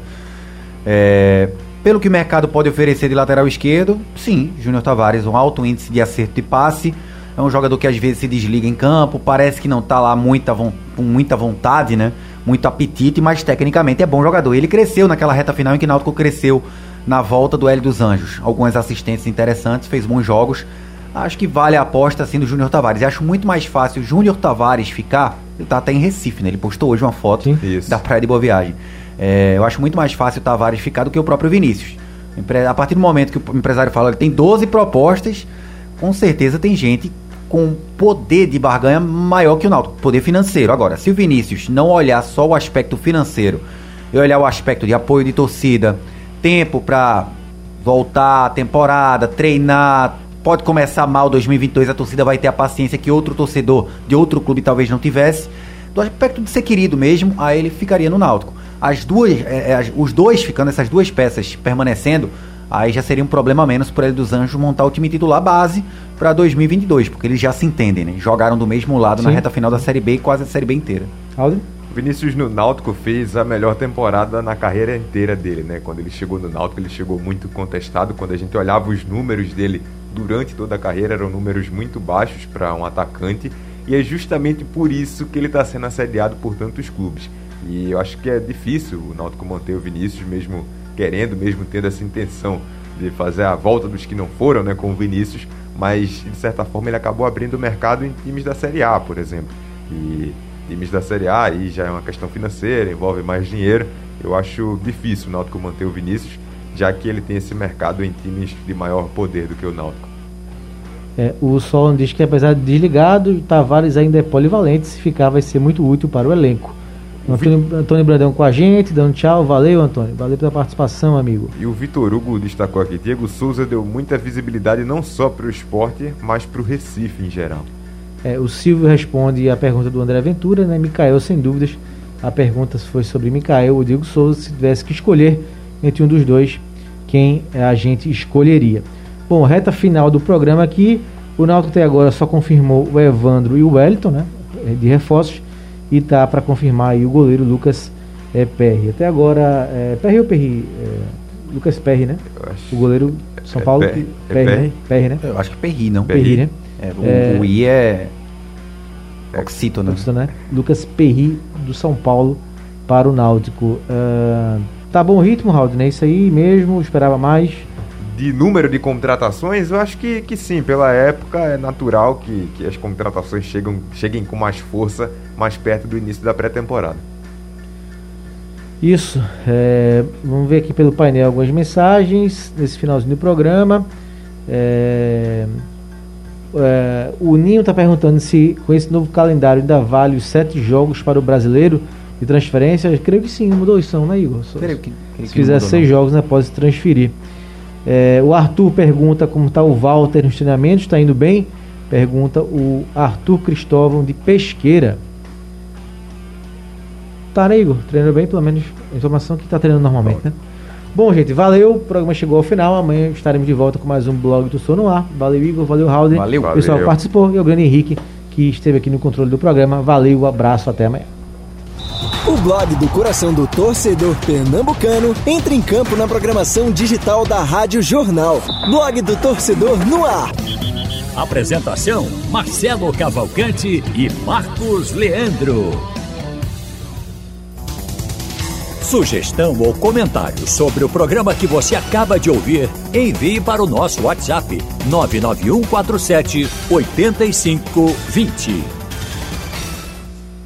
É, pelo que o mercado pode oferecer de lateral esquerdo, sim, Júnior Tavares, um alto índice de acerto de passe, é um jogador que às vezes se desliga em campo, parece que não está lá muita, com muita vontade, né? Muito apetite, mas tecnicamente é bom jogador. Ele cresceu naquela reta final em que o Náutico cresceu na volta do Hélio dos Anjos. Algumas assistências interessantes, fez bons jogos. Acho que vale a aposta assim do Júnior Tavares. Acho muito mais fácil o Júnior Tavares ficar. Ele tá até em Recife, né? Ele postou hoje uma foto da Praia de Boa Viagem. É, eu acho muito mais fácil o Tavares ficar do que o próprio Vinícius. A partir do momento que o empresário fala que tem 12 propostas, com certeza tem gente com poder de barganha maior que o Náutico, poder financeiro. Agora, se o Vinícius não olhar só o aspecto financeiro e olhar o aspecto de apoio de torcida, tempo para voltar a temporada, treinar, pode começar mal 2022, a torcida vai ter a paciência que outro torcedor de outro clube talvez não tivesse. Do aspecto de ser querido mesmo, aí ele ficaria no Náutico. As duas, é, é, os dois ficando, essas duas peças permanecendo, aí já seria um problema menos para ele dos Anjos montar o time titular base para 2022, porque eles já se entendem, né? Jogaram do mesmo lado Sim. na reta final da Série B e quase a Série B inteira. Aldo? Vinícius no Náutico fez a melhor temporada na carreira inteira dele, né? Quando ele chegou no Náutico, ele chegou muito contestado. Quando a gente olhava os números dele durante toda a carreira, eram números muito baixos para um atacante. E é justamente por isso que ele está sendo assediado por tantos clubes. E eu acho que é difícil o Náutico manter o Vinícius, mesmo querendo, mesmo tendo essa intenção de fazer a volta dos que não foram, né, com o Vinícius, mas de certa forma ele acabou abrindo o mercado em times da Série A, por exemplo. E times da Série A, aí já é uma questão financeira, envolve mais dinheiro. Eu acho difícil o Náutico manter o Vinícius, já que ele tem esse mercado em times de maior poder do que o Náutico. É, o Solon diz que apesar de desligado, Tavares ainda é polivalente, se ficar vai ser muito útil para o elenco. O Antônio, Antônio Brandão com a gente, dando tchau. Valeu, Antônio. Valeu pela participação, amigo. E o Vitor Hugo destacou aqui: Diego Souza deu muita visibilidade não só para o esporte, mas para o Recife em geral. É, o Silvio responde a pergunta do André Ventura, né? Micael, sem dúvidas. A pergunta foi sobre Micael ou Diego Souza. Se tivesse que escolher entre um dos dois, quem a gente escolheria? Bom, reta final do programa aqui. O Náutico até agora só confirmou o Evandro e o Wellington, né? De reforços. E tá para confirmar aí o goleiro Lucas é, Perry. Até agora, é, Perry ou Perry? É, Lucas Perry, né? O goleiro São Paulo. É Perry, Perry, Perry, né? Perry, né? Eu acho que Perry, não. Perry, Perry né? É, o, é, o I é Oxito, Oxito, né? Lucas Perry do São Paulo para o Náutico. Uh, tá bom o ritmo, Raul, né? Isso aí mesmo, esperava mais. De número de contratações, eu acho que, que sim, pela época é natural que, que as contratações chegam, cheguem com mais força mais perto do início da pré-temporada. Isso. É, vamos ver aqui pelo painel algumas mensagens nesse finalzinho do programa. É, é, o Ninho está perguntando se com esse novo calendário ainda vale os sete jogos para o brasileiro de transferência. Eu creio que sim, mudou isso, não, né, Igor? Creio que, creio se fizer mudou, seis não. jogos, né, pode se transferir. É, o Arthur pergunta como está o Walter nos treinamentos, está indo bem? Pergunta o Arthur Cristóvão de Pesqueira. Tá, né, Igor? Treinando bem, pelo menos a informação que está treinando normalmente, né? Bom, gente, valeu. O programa chegou ao final. Amanhã estaremos de volta com mais um blog do Sono Ar. Valeu, Igor. Valeu, Raul. Valeu, O pessoal valeu. participou e o grande Henrique, que esteve aqui no controle do programa. Valeu, um abraço, até amanhã. O blog do coração do torcedor pernambucano entra em campo na programação digital da Rádio Jornal. Blog do torcedor no ar. Apresentação: Marcelo Cavalcante e Marcos Leandro. Sugestão ou comentário sobre o programa que você acaba de ouvir, envie para o nosso WhatsApp 99147 8520.